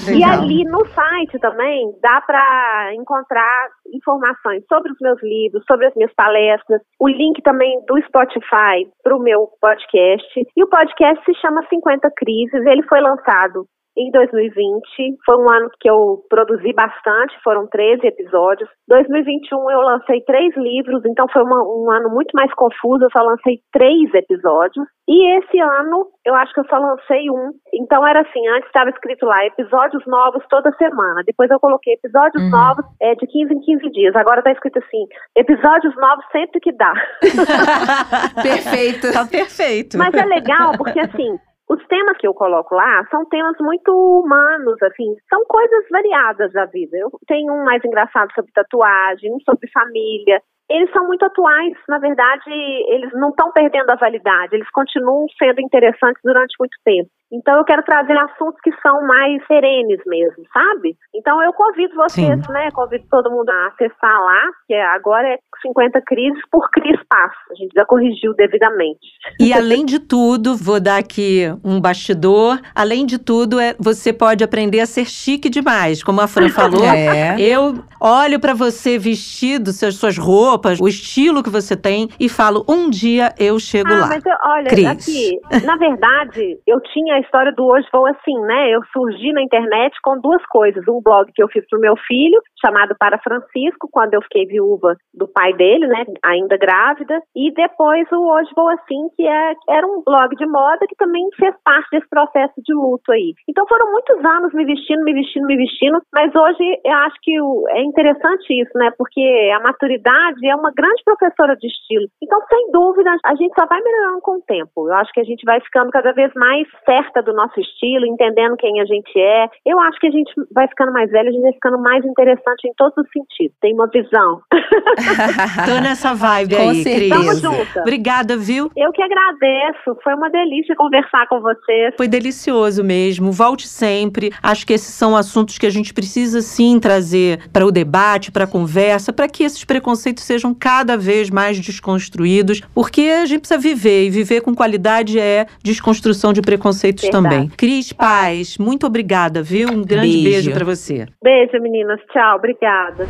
E legal. ali no site também dá para encontrar informações sobre os meus livros, sobre as minhas palestras, o link também do Spotify para o meu podcast. E o podcast se chama 50 Crises. Ele foi lançado em 2020. Foi um ano que eu produzi bastante, foram 13 episódios. 2021 eu lancei três livros, então foi uma- um ano muito mais confuso, eu só lancei três episódios. E esse ano eu acho que eu só lancei um. Então era assim, antes estava escrito lá episódios novos toda semana. Depois eu coloquei episódios Uhum. novos é, de 15 em 15 dias. Agora está escrito assim, episódios novos sempre que dá. Perfeito. Tá perfeito. Mas é legal porque, assim, os temas que eu coloco lá são temas muito humanos, assim, são coisas variadas da vida. Eu tenho um mais engraçado sobre tatuagem, um sobre família. Eles são muito atuais, na verdade, eles não estão perdendo a validade, eles continuam sendo interessantes durante muito tempo. Então eu quero trazer assuntos que são mais serenes mesmo, sabe? Então eu convido vocês, Sim. né? Convido todo mundo a acessar lá, que agora é 50 crises por Cris Paz. A gente já corrigiu devidamente. E além de tudo, vou dar aqui um bastidor. Além de tudo, é, você pode aprender a ser chique demais, como a Fran falou. É. Eu olho pra você vestido, suas, suas roupas, o estilo que você tem e falo: um dia eu chego Ah, lá. mas eu, olha, Cris. aqui, na verdade, eu tinha história do Hoje Vou Assim, né? Eu surgi na internet com duas coisas. Um blog que eu fiz pro meu filho, chamado Para Francisco, quando eu fiquei viúva do pai dele, né? Ainda grávida. E depois o Hoje Vou Assim, que é, era um blog de moda que também fez parte desse processo de luto aí. Então foram muitos anos me vestindo, me vestindo, me vestindo. Mas hoje eu acho que é interessante isso, né? Porque a maturidade é uma grande professora de estilo. Então, sem dúvida, a gente só vai melhorando com o tempo. Eu acho que a gente vai ficando cada vez mais certa do nosso estilo, entendendo quem a gente é. Eu acho que a gente vai ficando mais velha, a gente vai ficando mais interessante em todos os sentidos. Tem uma visão. Tô nessa vibe Com aí, certeza. Tamo junto. Obrigada, viu? Eu que agradeço. Foi uma delícia conversar com vocês. Foi delicioso mesmo. Volte sempre. Acho que esses são assuntos que a gente precisa sim trazer para o debate, para a conversa, para que esses preconceitos sejam cada vez mais desconstruídos, porque a gente precisa viver e viver com qualidade é desconstrução de preconceitos Verdade. também. Cris Paz, muito obrigada, viu? Um grande Beijo. beijo para você. Beijo, meninas. Tchau. Obrigada.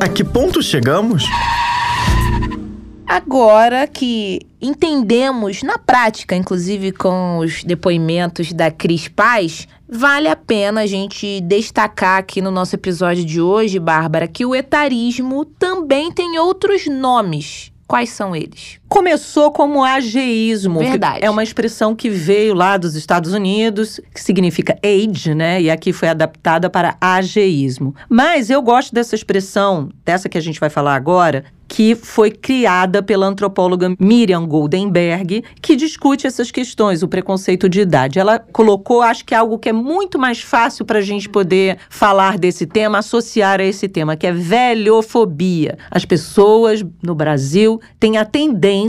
A que ponto chegamos? Agora que entendemos na prática, inclusive com os depoimentos da Cris Paz, vale a pena a gente destacar aqui no nosso episódio de hoje, Bárbara, que o etarismo também tem outros nomes. Quais são eles? Começou como ageísmo. Verdade. É uma expressão que veio lá dos Estados Unidos, que significa age, né? E aqui foi adaptada para ageísmo. Mas eu gosto dessa expressão, dessa que a gente vai falar agora, que foi criada pela antropóloga Miriam Goldenberg, que discute essas questões, o preconceito de idade. Ela colocou, acho que é algo que é muito mais fácil para a gente poder falar desse tema, associar a esse tema, que é velhofobia. As pessoas no Brasil têm a tendência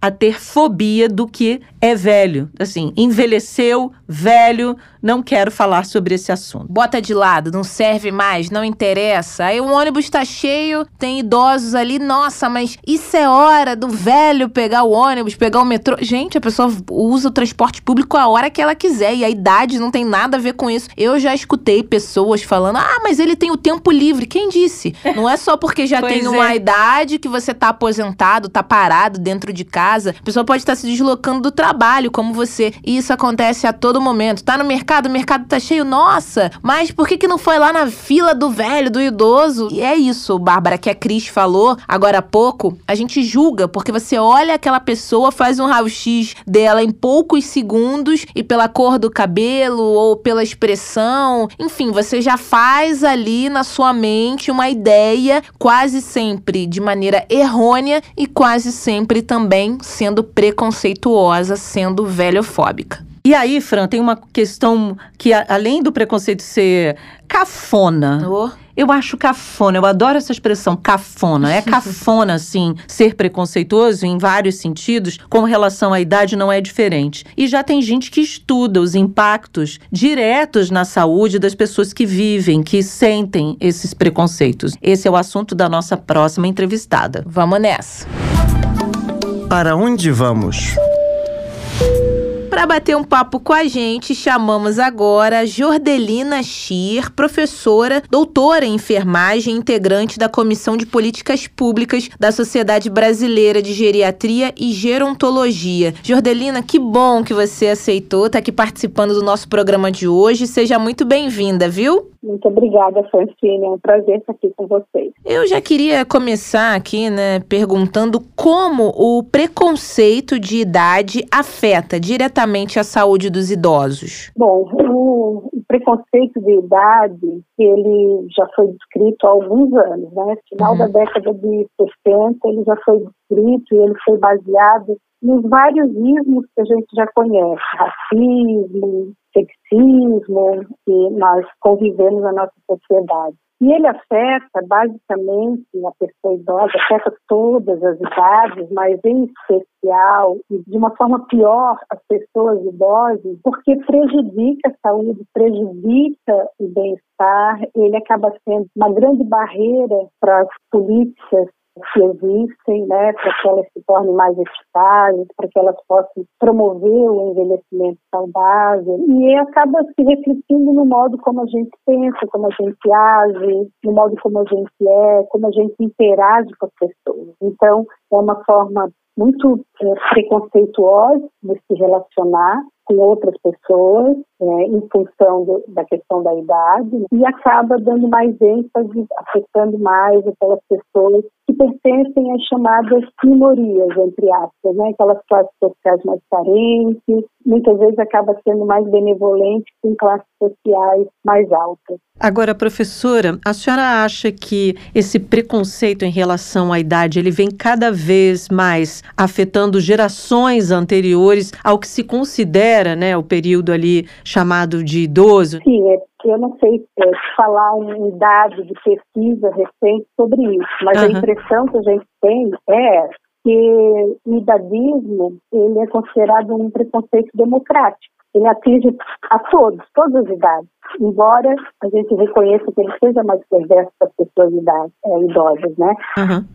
a ter fobia do que é velho. Assim, envelheceu, velho, não quero falar sobre esse assunto. Bota de lado, não serve mais, não interessa. Aí o ônibus tá cheio, tem idosos ali, nossa, mas isso é hora do velho pegar o ônibus, pegar o metrô. Gente, a pessoa usa o transporte público a hora que ela quiser e a idade não tem nada a ver com isso. Eu já escutei pessoas falando: ah, mas ele tem o tempo livre. Quem disse? Não é só porque já tem uma é. idade que você tá aposentado, tá parado dentro de casa. A pessoa pode estar se deslocando do trabalho, como você. E isso acontece a todo momento. Tá no mercado, o mercado tá cheio, nossa, mas por que, que não foi lá na fila do velho, do idoso? E é isso, Bárbara, que a Cris falou agora há pouco. A gente julga, porque você olha aquela pessoa, faz um raio-x dela em poucos segundos e pela cor do cabelo ou pela expressão, enfim, você já faz ali na sua mente uma ideia, quase sempre de maneira errônea e quase sempre também sendo preconceituosa, sendo velhofóbica. E aí, Fran, tem uma questão que, a- além do preconceito ser cafona, Oh. eu acho cafona, eu adoro essa expressão cafona. É cafona, assim, ser preconceituoso em vários sentidos, com relação à idade não é diferente. E já tem gente que estuda os impactos diretos na saúde das pessoas que vivem, que sentem esses preconceitos. Esse é o assunto da nossa próxima entrevistada. Vamos nessa. Para onde vamos? Para bater um papo com a gente, chamamos agora Jordelina Schier, professora, doutora em enfermagem, integrante da Comissão de Políticas Públicas da Sociedade Brasileira de Geriatria e Gerontologia. Jordelina, que bom que você aceitou estar aqui participando do nosso programa de hoje. Seja muito bem-vinda, viu? Muito obrigada, Francine. É um prazer estar aqui com vocês. Eu já queria começar aqui, né, perguntando como o preconceito de idade afeta diretamente a saúde dos idosos. Bom, o preconceito de idade, ele já foi descrito há alguns anos, né? Final Uhum. da década de 60, ele já foi descrito e ele foi baseado nos vários ismos que a gente já conhece, racismo, sexismo, que nós convivemos na nossa sociedade. E ele afeta basicamente a pessoa idosa, afeta todas as idades, mas em especial e de uma forma pior as pessoas idosas, porque prejudica a saúde, prejudica o bem-estar, ele acaba sendo uma grande barreira para as políticas que existem, né, para que elas se tornem mais eficazes, para que elas possam promover o envelhecimento saudável e acaba se refletindo no modo como a gente pensa, como a gente age, no modo como a gente é, como a gente interage com as pessoas. Então, é uma forma muito é, preconceituosa de se relacionar com outras pessoas é, em função do, da questão da idade né, e acaba dando mais ênfase, afetando mais aquelas pessoas que pertencem às chamadas minorias, entre aspas, né, aquelas classes sociais mais carentes, muitas vezes acaba sendo mais benevolente com classes sociais mais altas. Agora, professora, a senhora acha que esse preconceito em relação à idade, ele vem cada vez mais afetando gerações anteriores ao que se considera, né, o período ali chamado de idoso? Sim, é que eu não sei é, falar um dado de pesquisa recente sobre isso, mas a Aham. impressão que a gente tem é que o idadismo ele é considerado um preconceito democrático. Ele atinge a todos, todas as idades. Embora a gente reconheça que ele seja mais perverso para as pessoas idade- é, idosas, né?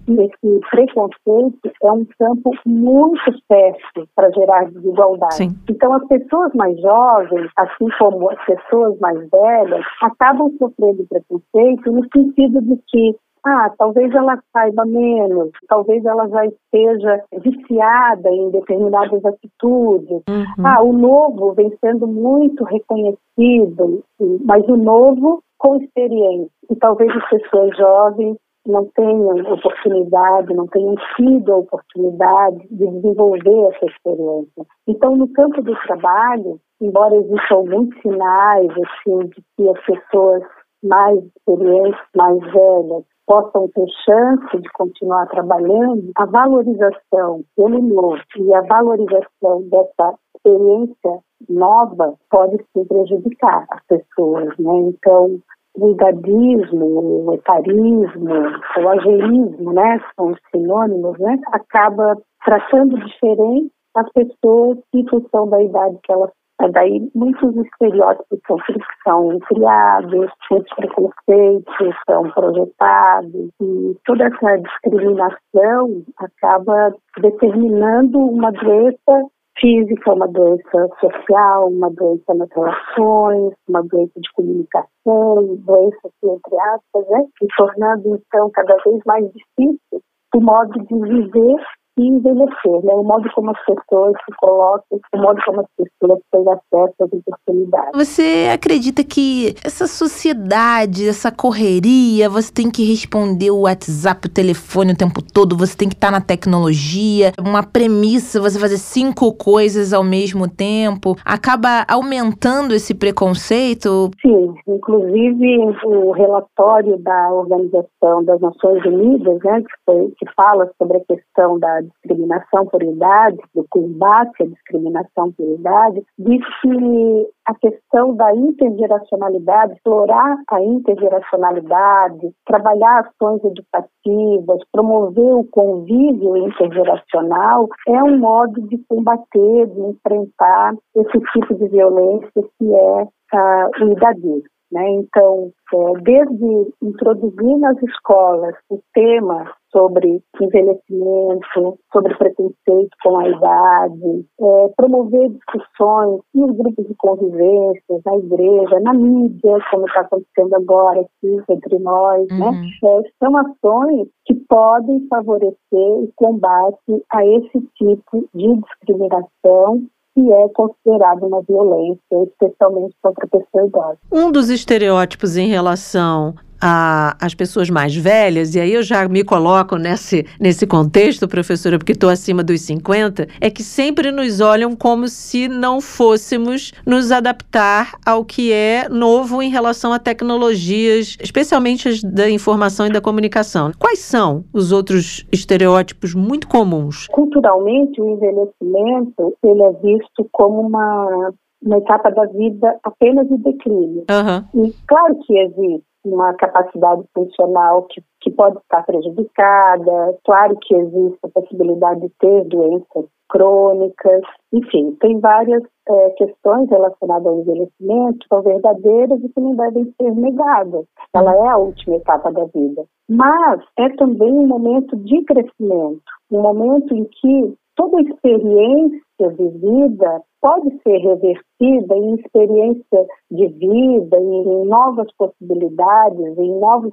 E esse preconceito é um campo muito fértil para gerar desigualdade. Sim. Então, as pessoas mais jovens, assim como as pessoas mais velhas, acabam sofrendo preconceito no sentido de que ah, talvez ela saiba menos, talvez ela já esteja viciada em determinadas atitudes. Uhum. Ah, o novo vem sendo muito reconhecido, mas o novo com experiência. E talvez as pessoas jovens não tenham oportunidade, não tenham tido a oportunidade de desenvolver essa experiência. Então, no campo do trabalho, embora existam alguns sinais assim, de que as pessoas mais experientes, mais velhas, possam ter chance de continuar trabalhando, a valorização pelo novo e a valorização dessa experiência nova pode prejudicar as pessoas, né? Então, o idadismo, o etarismo, o ageísmo, né, são os sinônimos, né, acaba tratando diferente as pessoas em função da idade que elas Daí muitos estereótipos são, são criados, muitos preconceitos são projetados e toda essa discriminação acaba determinando uma doença física, uma doença social, uma doença nas relações, uma doença de comunicação, doença, entre aspas, né? e tornando então cada vez mais difícil o modo de viver e envelhecer, né? o modo como as pessoas se colocam, o modo como as pessoas têm acesso às oportunidades. Você acredita que essa sociedade, essa correria, você tem que responder o WhatsApp, o telefone o tempo todo, você tem que estar na tecnologia, uma premissa, você fazer cinco coisas ao mesmo tempo, acaba aumentando esse preconceito? Sim, inclusive o relatório da Organização das Nações Unidas, né, que, foi, que fala sobre a questão da discriminação por idade, do combate à discriminação por idade, diz que a questão da intergeracionalidade, explorar a intergeracionalidade, trabalhar ações educativas, promover o convívio intergeracional, é um modo de combater, de enfrentar esse tipo de violência que é uh, o idadismo. Né? Então, é, desde introduzir nas escolas o tema sobre envelhecimento, sobre preconceito com a idade, é, promover discussões nos grupos de convivência, na igreja, na mídia, como está acontecendo agora aqui entre nós, né? uhum. né? É, são ações que podem favorecer o combate a esse tipo de discriminação que é considerado uma violência, especialmente contra a pessoa idosa. Um dos estereótipos em relação a, as pessoas mais velhas, e aí eu já me coloco nesse, nesse contexto, professora, porque estou acima dos 50, é que sempre nos olham como se não fôssemos nos adaptar ao que é novo em relação a tecnologias, especialmente as da informação e da comunicação. Quais são os outros estereótipos muito comuns? Culturalmente, o envelhecimento ele é visto como uma uma etapa da vida apenas de declínio. Uhum. E claro que existe uma capacidade funcional que, que pode estar prejudicada. Claro que existe a possibilidade de ter doenças crônicas, enfim, tem várias é, questões relacionadas ao envelhecimento que são verdadeiras e que não devem ser negadas. Ela é a última etapa da vida. Mas é também um momento de crescimento, um momento em que toda experiência vivida pode ser revertida em experiência de vida, em novas possibilidades, em novos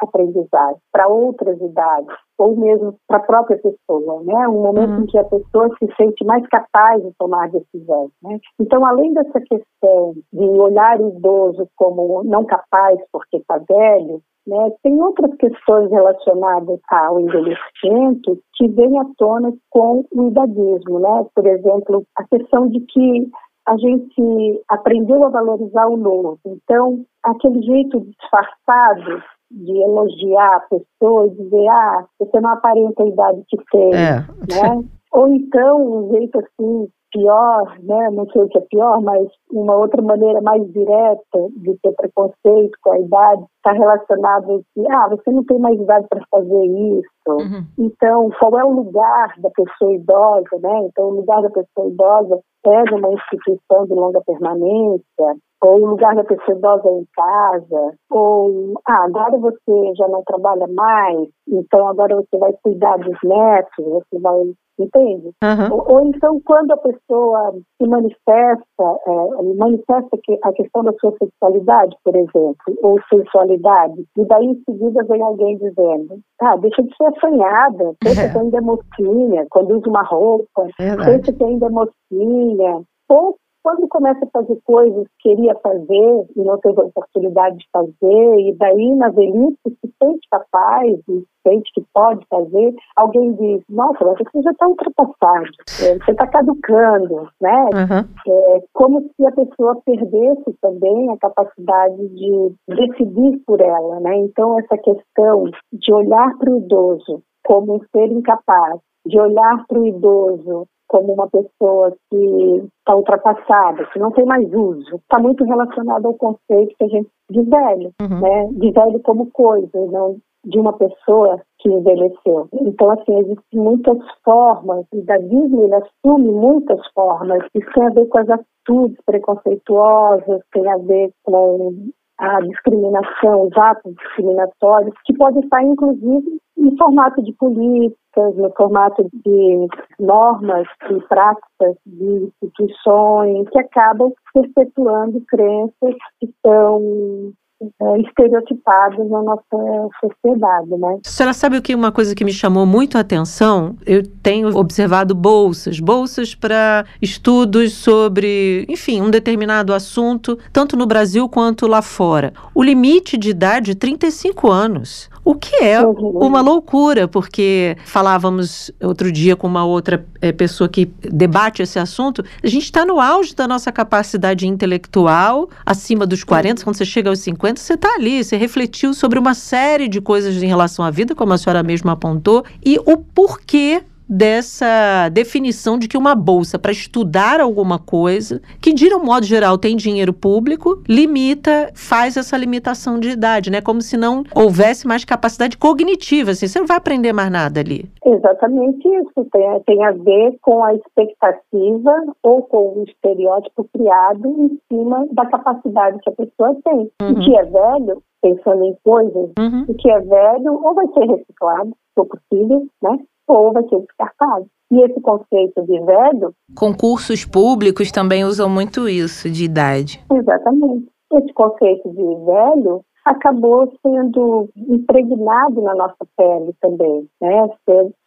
aprendizados para outras idades, ou mesmo para a própria pessoa, né? Um momento uhum. em que a pessoa se sente mais capaz de tomar decisões, né? Então, além dessa questão de olhar o idoso como não capaz porque está velho, né? Tem outras questões relacionadas ao envelhecimento que vêm à tona com o idadismo, né? Por exemplo, a questão de que a gente aprendeu a valorizar o novo. Então, aquele jeito disfarçado de elogiar a pessoa e dizer, ah, você não aparenta a idade que tem, é. né? Ou então, um jeito assim, pior, né? não sei o que é pior, mas uma outra maneira mais direta de ter preconceito com a idade está relacionado que, ah, você não tem mais idade para fazer isso. Uhum. Então, qual é o lugar da pessoa idosa, né? Então, o lugar da pessoa idosa é numa instituição de longa permanência, ou o lugar da pessoa idosa em casa, ou ah, agora você já não trabalha mais, então agora você vai cuidar dos netos, você vai entende? Uhum. Ou, ou, então, quando a pessoa se manifesta, é, manifesta que a questão da sua sexualidade, por exemplo, ou sensualidade, e daí em seguida vem alguém dizendo, ah, deixa de ser assanhada, pensa é. que ainda é mocinha, usa uma roupa, é pensa que ainda é mocinha. Pouco quando começa a fazer coisas que queria fazer e não teve a oportunidade de fazer, e daí na velhice se sente capaz, e sente que pode fazer, alguém diz, nossa, mas você já está ultrapassado, é, você está caducando, né? Uhum. É como se a pessoa perdesse também a capacidade de decidir por ela, né? Então essa questão de olhar para o idoso como um ser incapaz, de olhar para o idoso como uma pessoa que está ultrapassada, que não tem mais uso, está muito relacionado ao conceito que a gente de velho, uhum. né? De velho como coisa, não de uma pessoa que envelheceu. Então, assim, existem muitas formas, e da Disney ele assume muitas formas. Isso tem a ver com as atitudes preconceituosas, tem a ver com a discriminação, os atos discriminatórios, que podem estar, inclusive, em formato de no formato de normas e práticas de instituições, que acabam perpetuando crenças que estão é, estereotipados na nossa sociedade, né? A senhora sabe o que uma coisa que me chamou muito a atenção? Eu tenho observado bolsas, bolsas para estudos sobre, enfim, um determinado assunto, tanto no Brasil quanto lá fora. O limite de idade 35 anos. O que é uma loucura, porque falávamos outro dia com uma outra é, pessoa que debate esse assunto, a gente está no auge da nossa capacidade intelectual, acima dos 40, quando você chega aos 50, você está ali, você refletiu sobre uma série de coisas em relação à vida, como a senhora mesma apontou, e o porquê dessa definição de que uma bolsa para estudar alguma coisa, que de um modo geral tem dinheiro público, limita, faz essa limitação de idade, né? Como se não houvesse mais capacidade cognitiva, assim, você não vai aprender mais nada ali. Exatamente isso, tem, tem a ver com a expectativa ou com o estereótipo criado em cima da capacidade que a pessoa tem. Uhum. O que é velho, pensando em coisas, uhum. o que é velho ou vai ser reciclado, se for possível, né? Ou vai ser descartado. E esse conceito de velho. Concursos públicos também usam muito isso, de idade. Exatamente. Esse conceito de velho acabou sendo impregnado na nossa pele também, né?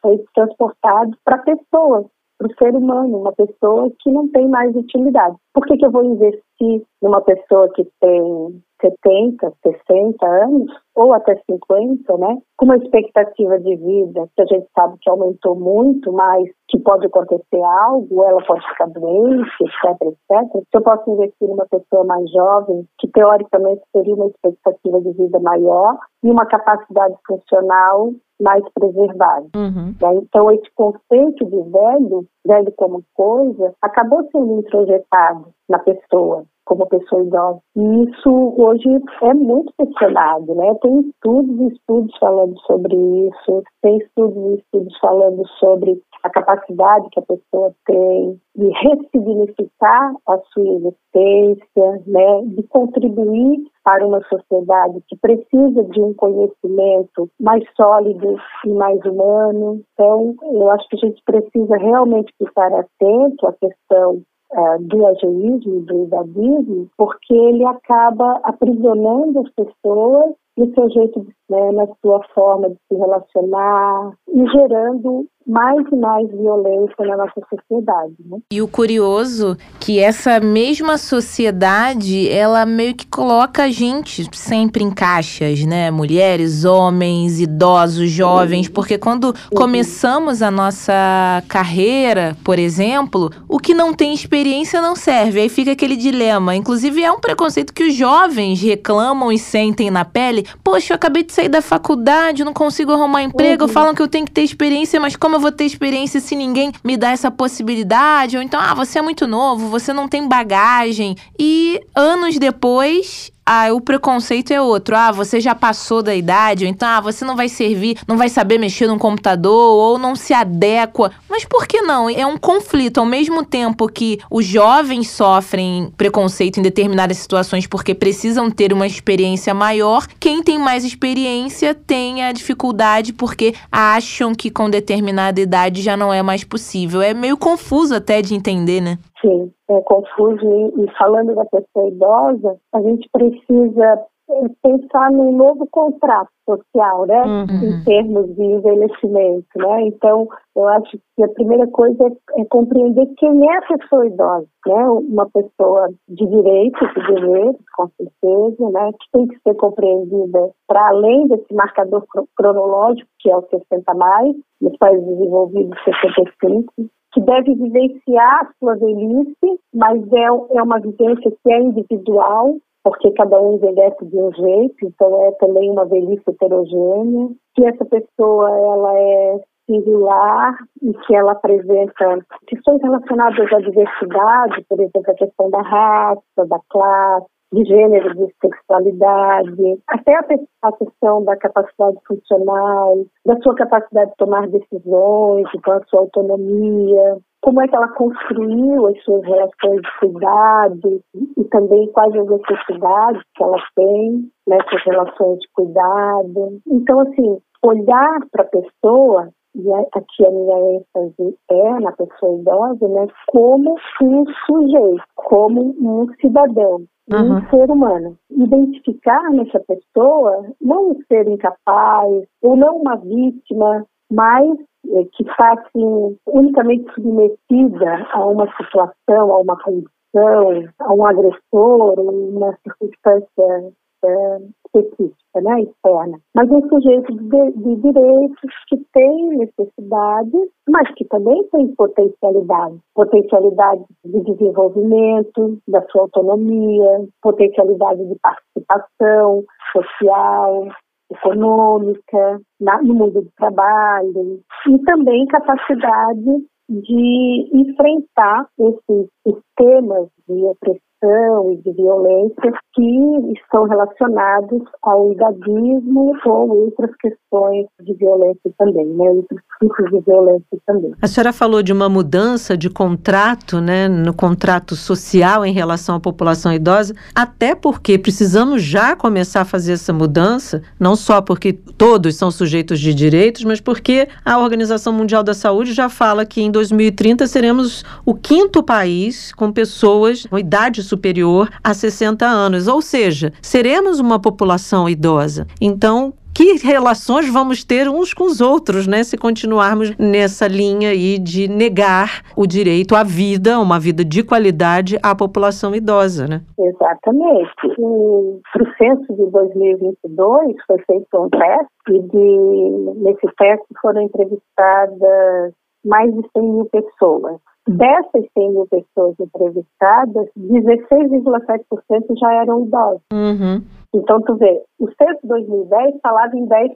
Foi transportado para pessoas, para o ser humano, uma pessoa que não tem mais utilidade. Por que, que eu vou investir numa pessoa que tem 70, 60 anos, ou até 50, né? Com uma expectativa de vida que a gente sabe que aumentou muito, mas que pode acontecer algo, ela pode ficar doente, etc, etc. Se eu posso investir numa pessoa mais jovem, que teoricamente teria uma expectativa de vida maior e uma capacidade funcional mais preservada. Uhum. Né? Então, esse conceito de velho, velho como coisa, acabou sendo introjetado na pessoa como pessoa idosa. E isso hoje é muito questionado, né? Tem estudos e estudos falando sobre isso, tem estudos e estudos falando sobre a capacidade que a pessoa tem de ressignificar a sua existência, né? De contribuir para uma sociedade que precisa de um conhecimento mais sólido e mais humano. Então, eu acho que a gente precisa realmente ficar atento à questão uh, do ageísmo, do idadismo, porque ele acaba aprisionando as pessoas no seu jeito, né, na sua forma de se relacionar e gerando mais e mais violência na nossa sociedade. Né? E o curioso que essa mesma sociedade, ela meio que coloca a gente sempre em caixas, né? Mulheres, homens, idosos, jovens, porque quando começamos a nossa carreira, por exemplo, o que não tem experiência não serve. Aí fica aquele dilema. Inclusive, é um preconceito que os jovens reclamam e sentem na pele. Poxa, eu acabei de sair da faculdade, não consigo arrumar emprego, uhum. falam que eu tenho que ter experiência, mas como eu vou ter experiência se ninguém me dá essa possibilidade? Ou então, ah, você é muito novo, você não tem bagagem. E anos depois, ah, o preconceito é outro. Ah, você já passou da idade, ou então, ah, você não vai servir, não vai saber mexer num computador, ou não se adequa. Mas por que não? É um conflito. Ao mesmo tempo que os jovens sofrem preconceito em determinadas situações porque precisam ter uma experiência maior, quem tem mais experiência tem a dificuldade porque acham que com determinada idade já não é mais possível. É meio confuso até de entender, né? Sim, é confuso. E, e falando da pessoa idosa, a gente precisa pensar num novo contrato social, né, uhum. em termos de envelhecimento, né. Então, eu acho que a primeira coisa é, é, compreender quem é a pessoa idosa, né, uma pessoa de direito, de direito, com certeza, né, que tem que ser compreendida para além desse marcador cronológico que é o 60 mais, nos países desenvolvidos 65, que deve vivenciar a sua velhice, mas é, é uma vivência que é individual, porque cada um envelhece de um jeito, então é também uma velhice heterogênea, que essa pessoa ela é singular e que ela apresenta questões relacionadas à diversidade, por exemplo, a questão da raça, da classe, de gênero, de sexualidade, até a questão da capacidade funcional, da sua capacidade de tomar decisões, com a sua autonomia, como é que ela construiu as suas relações de cuidado e também quais as necessidades que ela tem nessas relações de cuidado. Então, assim, olhar para a pessoa e aqui a minha ênfase é na pessoa idosa, né, como um sujeito, como um cidadão, uhum. um ser humano. Identificar nessa pessoa não um ser incapaz ou não uma vítima, mas é, que está assim, unicamente submetida a uma situação, a uma condição, a um agressor, uma circunstância é, específica, né, externa, mas um sujeito de, de, direitos que tem necessidades, mas que também tem potencialidade, potencialidade de desenvolvimento da sua autonomia, potencialidade de participação social, econômica, na, no mundo do trabalho. E também capacidade de enfrentar esses sistemas de opressão e de violência que estão relacionados ao idadismo ou outras questões de violência também, né? Outros tipos de violência também. A senhora falou de uma mudança de contrato, né, no contrato social em relação à população idosa, até porque precisamos já começar a fazer essa mudança, não só porque todos são sujeitos de direitos, mas porque a Organização Mundial da Saúde já fala que em 2030 seremos o quinto país com pessoas com idade superior a 60 anos, ou seja, seremos uma população idosa. Então, que relações vamos ter uns com os outros, né? Se continuarmos nessa linha aí de negar o direito à vida, uma vida de qualidade à população idosa, né? Exatamente. O censo de 2022 foi feito um teste e de, nesse teste foram entrevistadas mais de 100 mil pessoas. Dessas 100 mil pessoas entrevistadas, 16,7% já eram idosos. Uhum. Então, tu vê, o censo de 2010 falava em 10%,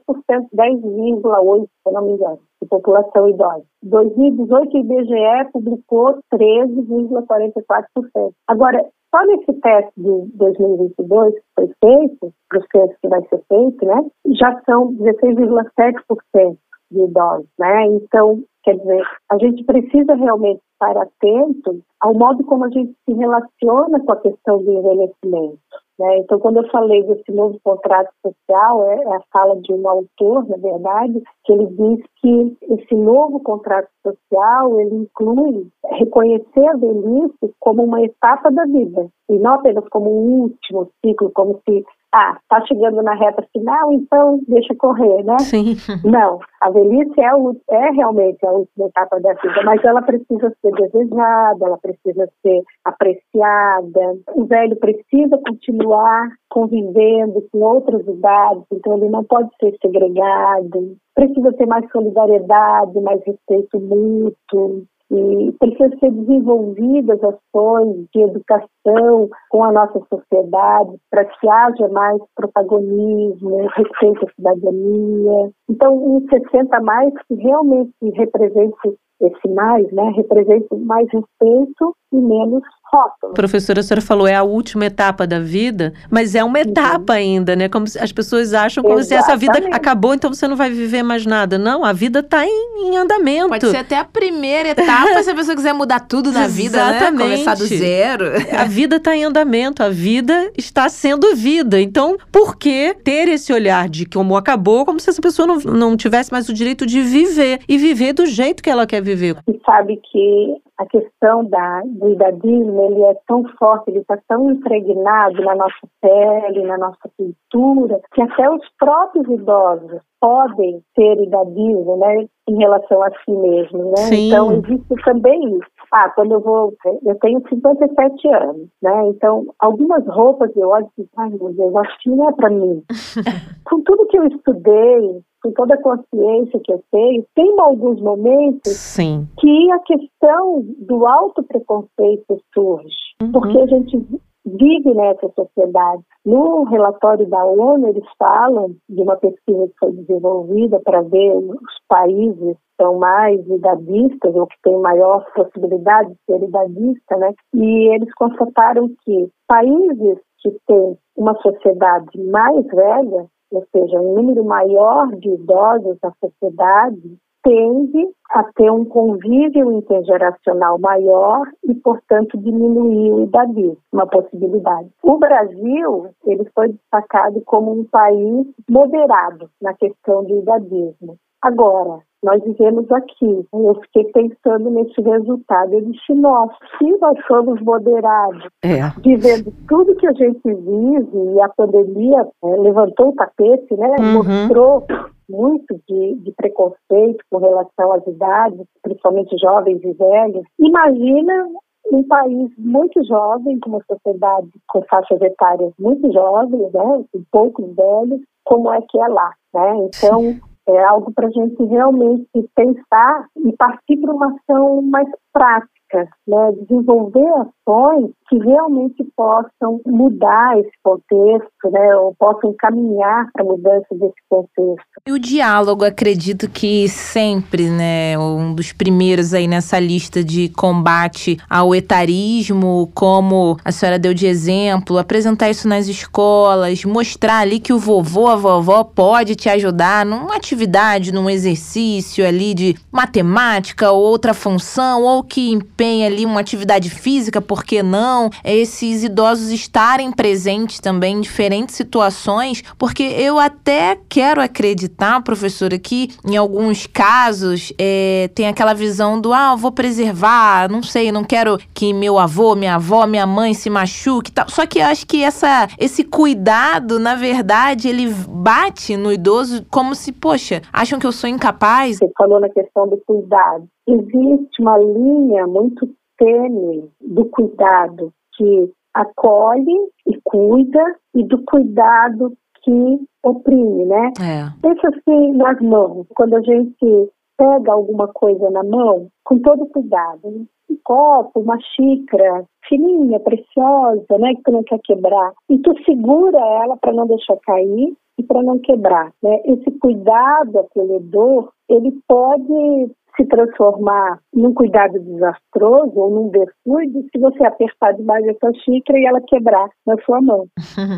10,8%, se não me engano, de população idosa. 2018, o IBGE publicou 13,44%. Agora, só nesse teste de 2022 que foi feito, para o censo que vai ser feito, né, já são 16,7% de idosos, né? Então, quer dizer, a gente precisa realmente estar atento ao modo como a gente se relaciona com a questão do envelhecimento. Né? Então, quando eu falei desse novo contrato social, é, é a fala de um autor, na verdade, que ele diz que esse novo contrato social ele inclui reconhecer a velhice como uma etapa da vida e não apenas como um último ciclo, como se ah, está chegando na reta final, então deixa correr, né? Sim. Não, a velhice é, é realmente a última etapa da vida, mas ela precisa ser desejada, ela precisa ser apreciada. O velho precisa continuar convivendo com outras idades, então ele não pode ser segregado. Precisa ter mais solidariedade, mais respeito mútuo, e precisa ser desenvolvidas ações de educação com a nossa sociedade para que haja mais protagonismo, respeito à cidadania. Então, um 60 mais que realmente represente esse mais, né, representa mais respeito e menos rótulo. Professora, a senhora falou é a última etapa da vida, mas é uma etapa uhum. ainda, né? Como as pessoas acham como Exatamente. se essa vida acabou, então você não vai viver mais nada. Não, a vida está em, em, andamento. Pode ser até a primeira etapa se a pessoa quiser mudar tudo na vida, né? Exatamente. né? Começar do zero. A vida está em andamento, a vida está sendo vida. Então, por que ter esse olhar de como acabou, como se essa pessoa não, não tivesse mais o direito de viver e viver do jeito que ela quer viver? E sabe que a questão da, do idadismo ele é tão forte, ele está tão impregnado na nossa pele, na nossa cultura, que até os próprios idosos podem ter idadismo, né, em relação a si mesmos, né? Sim. Então existe também isso. Ah, quando eu vou, eu tenho 57 anos, né? Então algumas roupas eu olho e digo, ai meu Deus, acho que não é para mim. Com tudo que eu estudei, com toda a consciência que eu tenho, tem alguns momentos Sim. que a questão do alto preconceito surge, Uhum. porque a gente vive nessa sociedade. No relatório da ONU, eles falam de uma pesquisa que foi desenvolvida para ver os países que são mais idadistas ou que têm maior possibilidade de ser idadista, né? E eles constataram que países que têm uma sociedade mais velha, ou seja, um número maior de idosos na sociedade, tende a ter um convívio intergeracional maior e, portanto, diminuir o idadismo, uma possibilidade. O Brasil, ele foi destacado como um país moderado na questão do idadismo. Agora, nós vivemos aqui. Eu fiquei pensando nesse resultado. Eu disse, nossa, se nós somos moderados, É. vivendo tudo que a gente vive, e a pandemia eh, levantou o tapete, né? Uhum. Mostrou muito de, de preconceito com relação às idades, principalmente jovens e velhos. Imagina um país muito jovem, com uma sociedade com faixas etárias muito jovens, né, com poucos velhos, como é que é lá, né? Então, é algo para a gente realmente pensar e partir para uma ação mais prática, né? desenvolver ações que realmente possam mudar esse contexto, né? ou possam caminhar para a mudança desse contexto. E o diálogo, acredito que sempre, né, um dos primeiros aí nessa lista de combate ao etarismo, como a senhora deu de exemplo, apresentar isso nas escolas, mostrar ali que o vovô, a vovó pode te ajudar numa atividade, num exercício ali de matemática ou outra função, ou que empenha ali uma atividade física, por que não? Esses idosos estarem presentes também em diferentes situações, porque eu até quero acreditar, professora, que em alguns casos é, tem aquela visão do ah, vou preservar, não sei, não quero que meu avô, minha avó, minha mãe se machuque tal. Só que eu acho que essa, esse cuidado, na verdade, ele bate no idoso como se, poxa, acham que eu sou incapaz. Você falou na questão do cuidado. Existe uma linha muito tênue do cuidado que acolhe e cuida e do cuidado que oprime, né? É. Pensa assim nas mãos, quando a gente pega alguma coisa na mão, com todo cuidado, né? um copo, uma xícara fininha, preciosa, né, que tu não quer quebrar, e tu segura ela para não deixar cair e para não quebrar, né? Esse cuidado acolhedor, ele pode se transformar num cuidado desastroso ou num descuido se você apertar demais a sua xícara e ela quebrar na sua mão.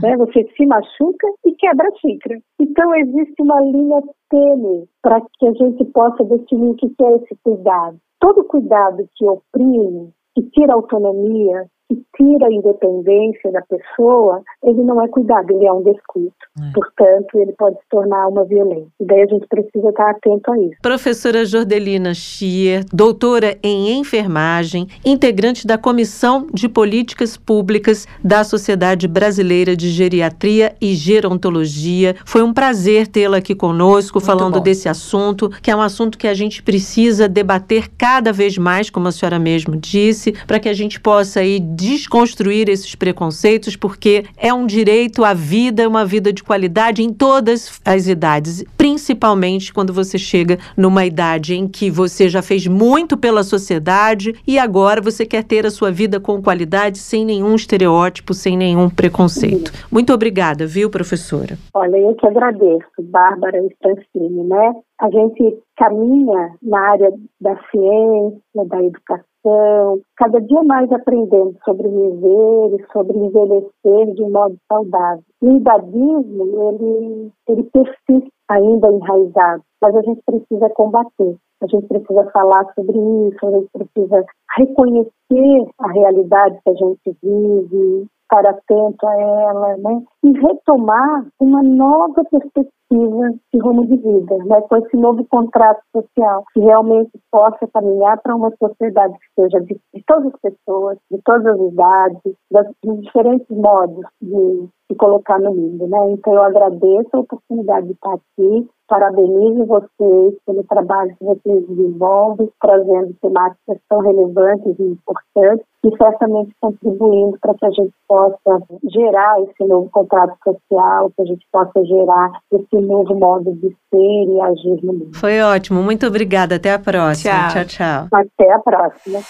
né? Você se machuca e quebra a xícara. Então existe uma linha tênue para que a gente possa definir o que é esse cuidado. Todo cuidado que oprime, que tira autonomia, que tira a independência da pessoa, ele não é cuidado, ele é um descuido. Portanto, ele pode se tornar uma violência. E daí a gente precisa estar atento a isso. Professora Jordelina Schier, doutora em enfermagem, integrante da Comissão de Políticas Públicas da Sociedade Brasileira de Geriatria e Gerontologia. Foi um prazer tê-la aqui conosco, Muito falando bom. desse assunto, que é um assunto que a gente precisa debater cada vez mais, como a senhora mesmo disse, para que a gente possa aí desconstruir esses preconceitos, porque é um direito à vida, uma vida de qualidade em todas as idades, principalmente quando você chega numa idade em que você já fez muito pela sociedade e agora você quer ter a sua vida com qualidade, sem nenhum estereótipo, sem nenhum preconceito. Muito obrigada, viu, professora? Olha, eu que agradeço, Bárbara Stancini, né? A gente caminha na área da ciência, da educação, cada dia mais aprendendo sobre viver e sobre envelhecer de um modo saudável. O idadismo, ele, ele persiste ainda enraizado, mas a gente precisa combater. A gente precisa falar sobre isso, a gente precisa reconhecer a realidade que a gente vive, estar atento a ela, né? E retomar uma nova perspectiva de rumo de vida, né? Com esse novo contrato social, que realmente possa caminhar para uma sociedade que seja de, de, todas as pessoas, de todas as idades, das, de diferentes modos de, de colocar no mundo, né? Então eu agradeço a oportunidade de estar aqui Parabenizo vocês pelo trabalho que vocês desenvolvem, trazendo temáticas tão relevantes e importantes e certamente contribuindo para que a gente possa gerar esse novo contrato social, que a gente possa gerar esse novo modo de ser e agir no mundo. Foi ótimo, muito obrigada. Até a próxima. Tchau, tchau. tchau. Até a próxima.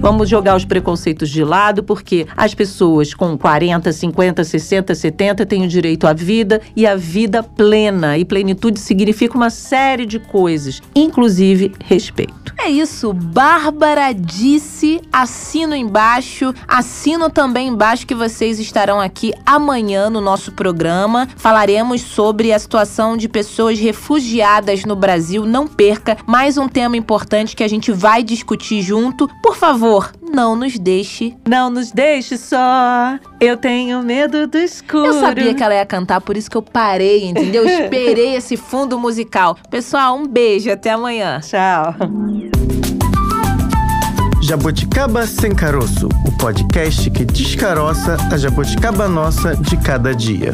Vamos jogar os preconceitos de lado, porque as pessoas com 40, 50, 60, 70 têm o direito à vida e à vida plena. E plenitude significa uma série de coisas, inclusive respeito. É isso, Bárbara disse, assino embaixo, assino também embaixo que vocês estarão aqui amanhã no nosso programa. Falaremos sobre a situação de pessoas refugiadas no Brasil. Não perca mais um tema importante que a gente vai discutir junto. Por favor, não nos deixe. Não nos deixe só. Eu tenho medo do escuro. Eu sabia que ela ia cantar, por isso que eu parei, entendeu? Esperei esse fundo musical. Pessoal, um beijo, até amanhã. Tchau. Jabuticaba Sem Caroço, o podcast que descaroça a jabuticaba nossa de cada dia.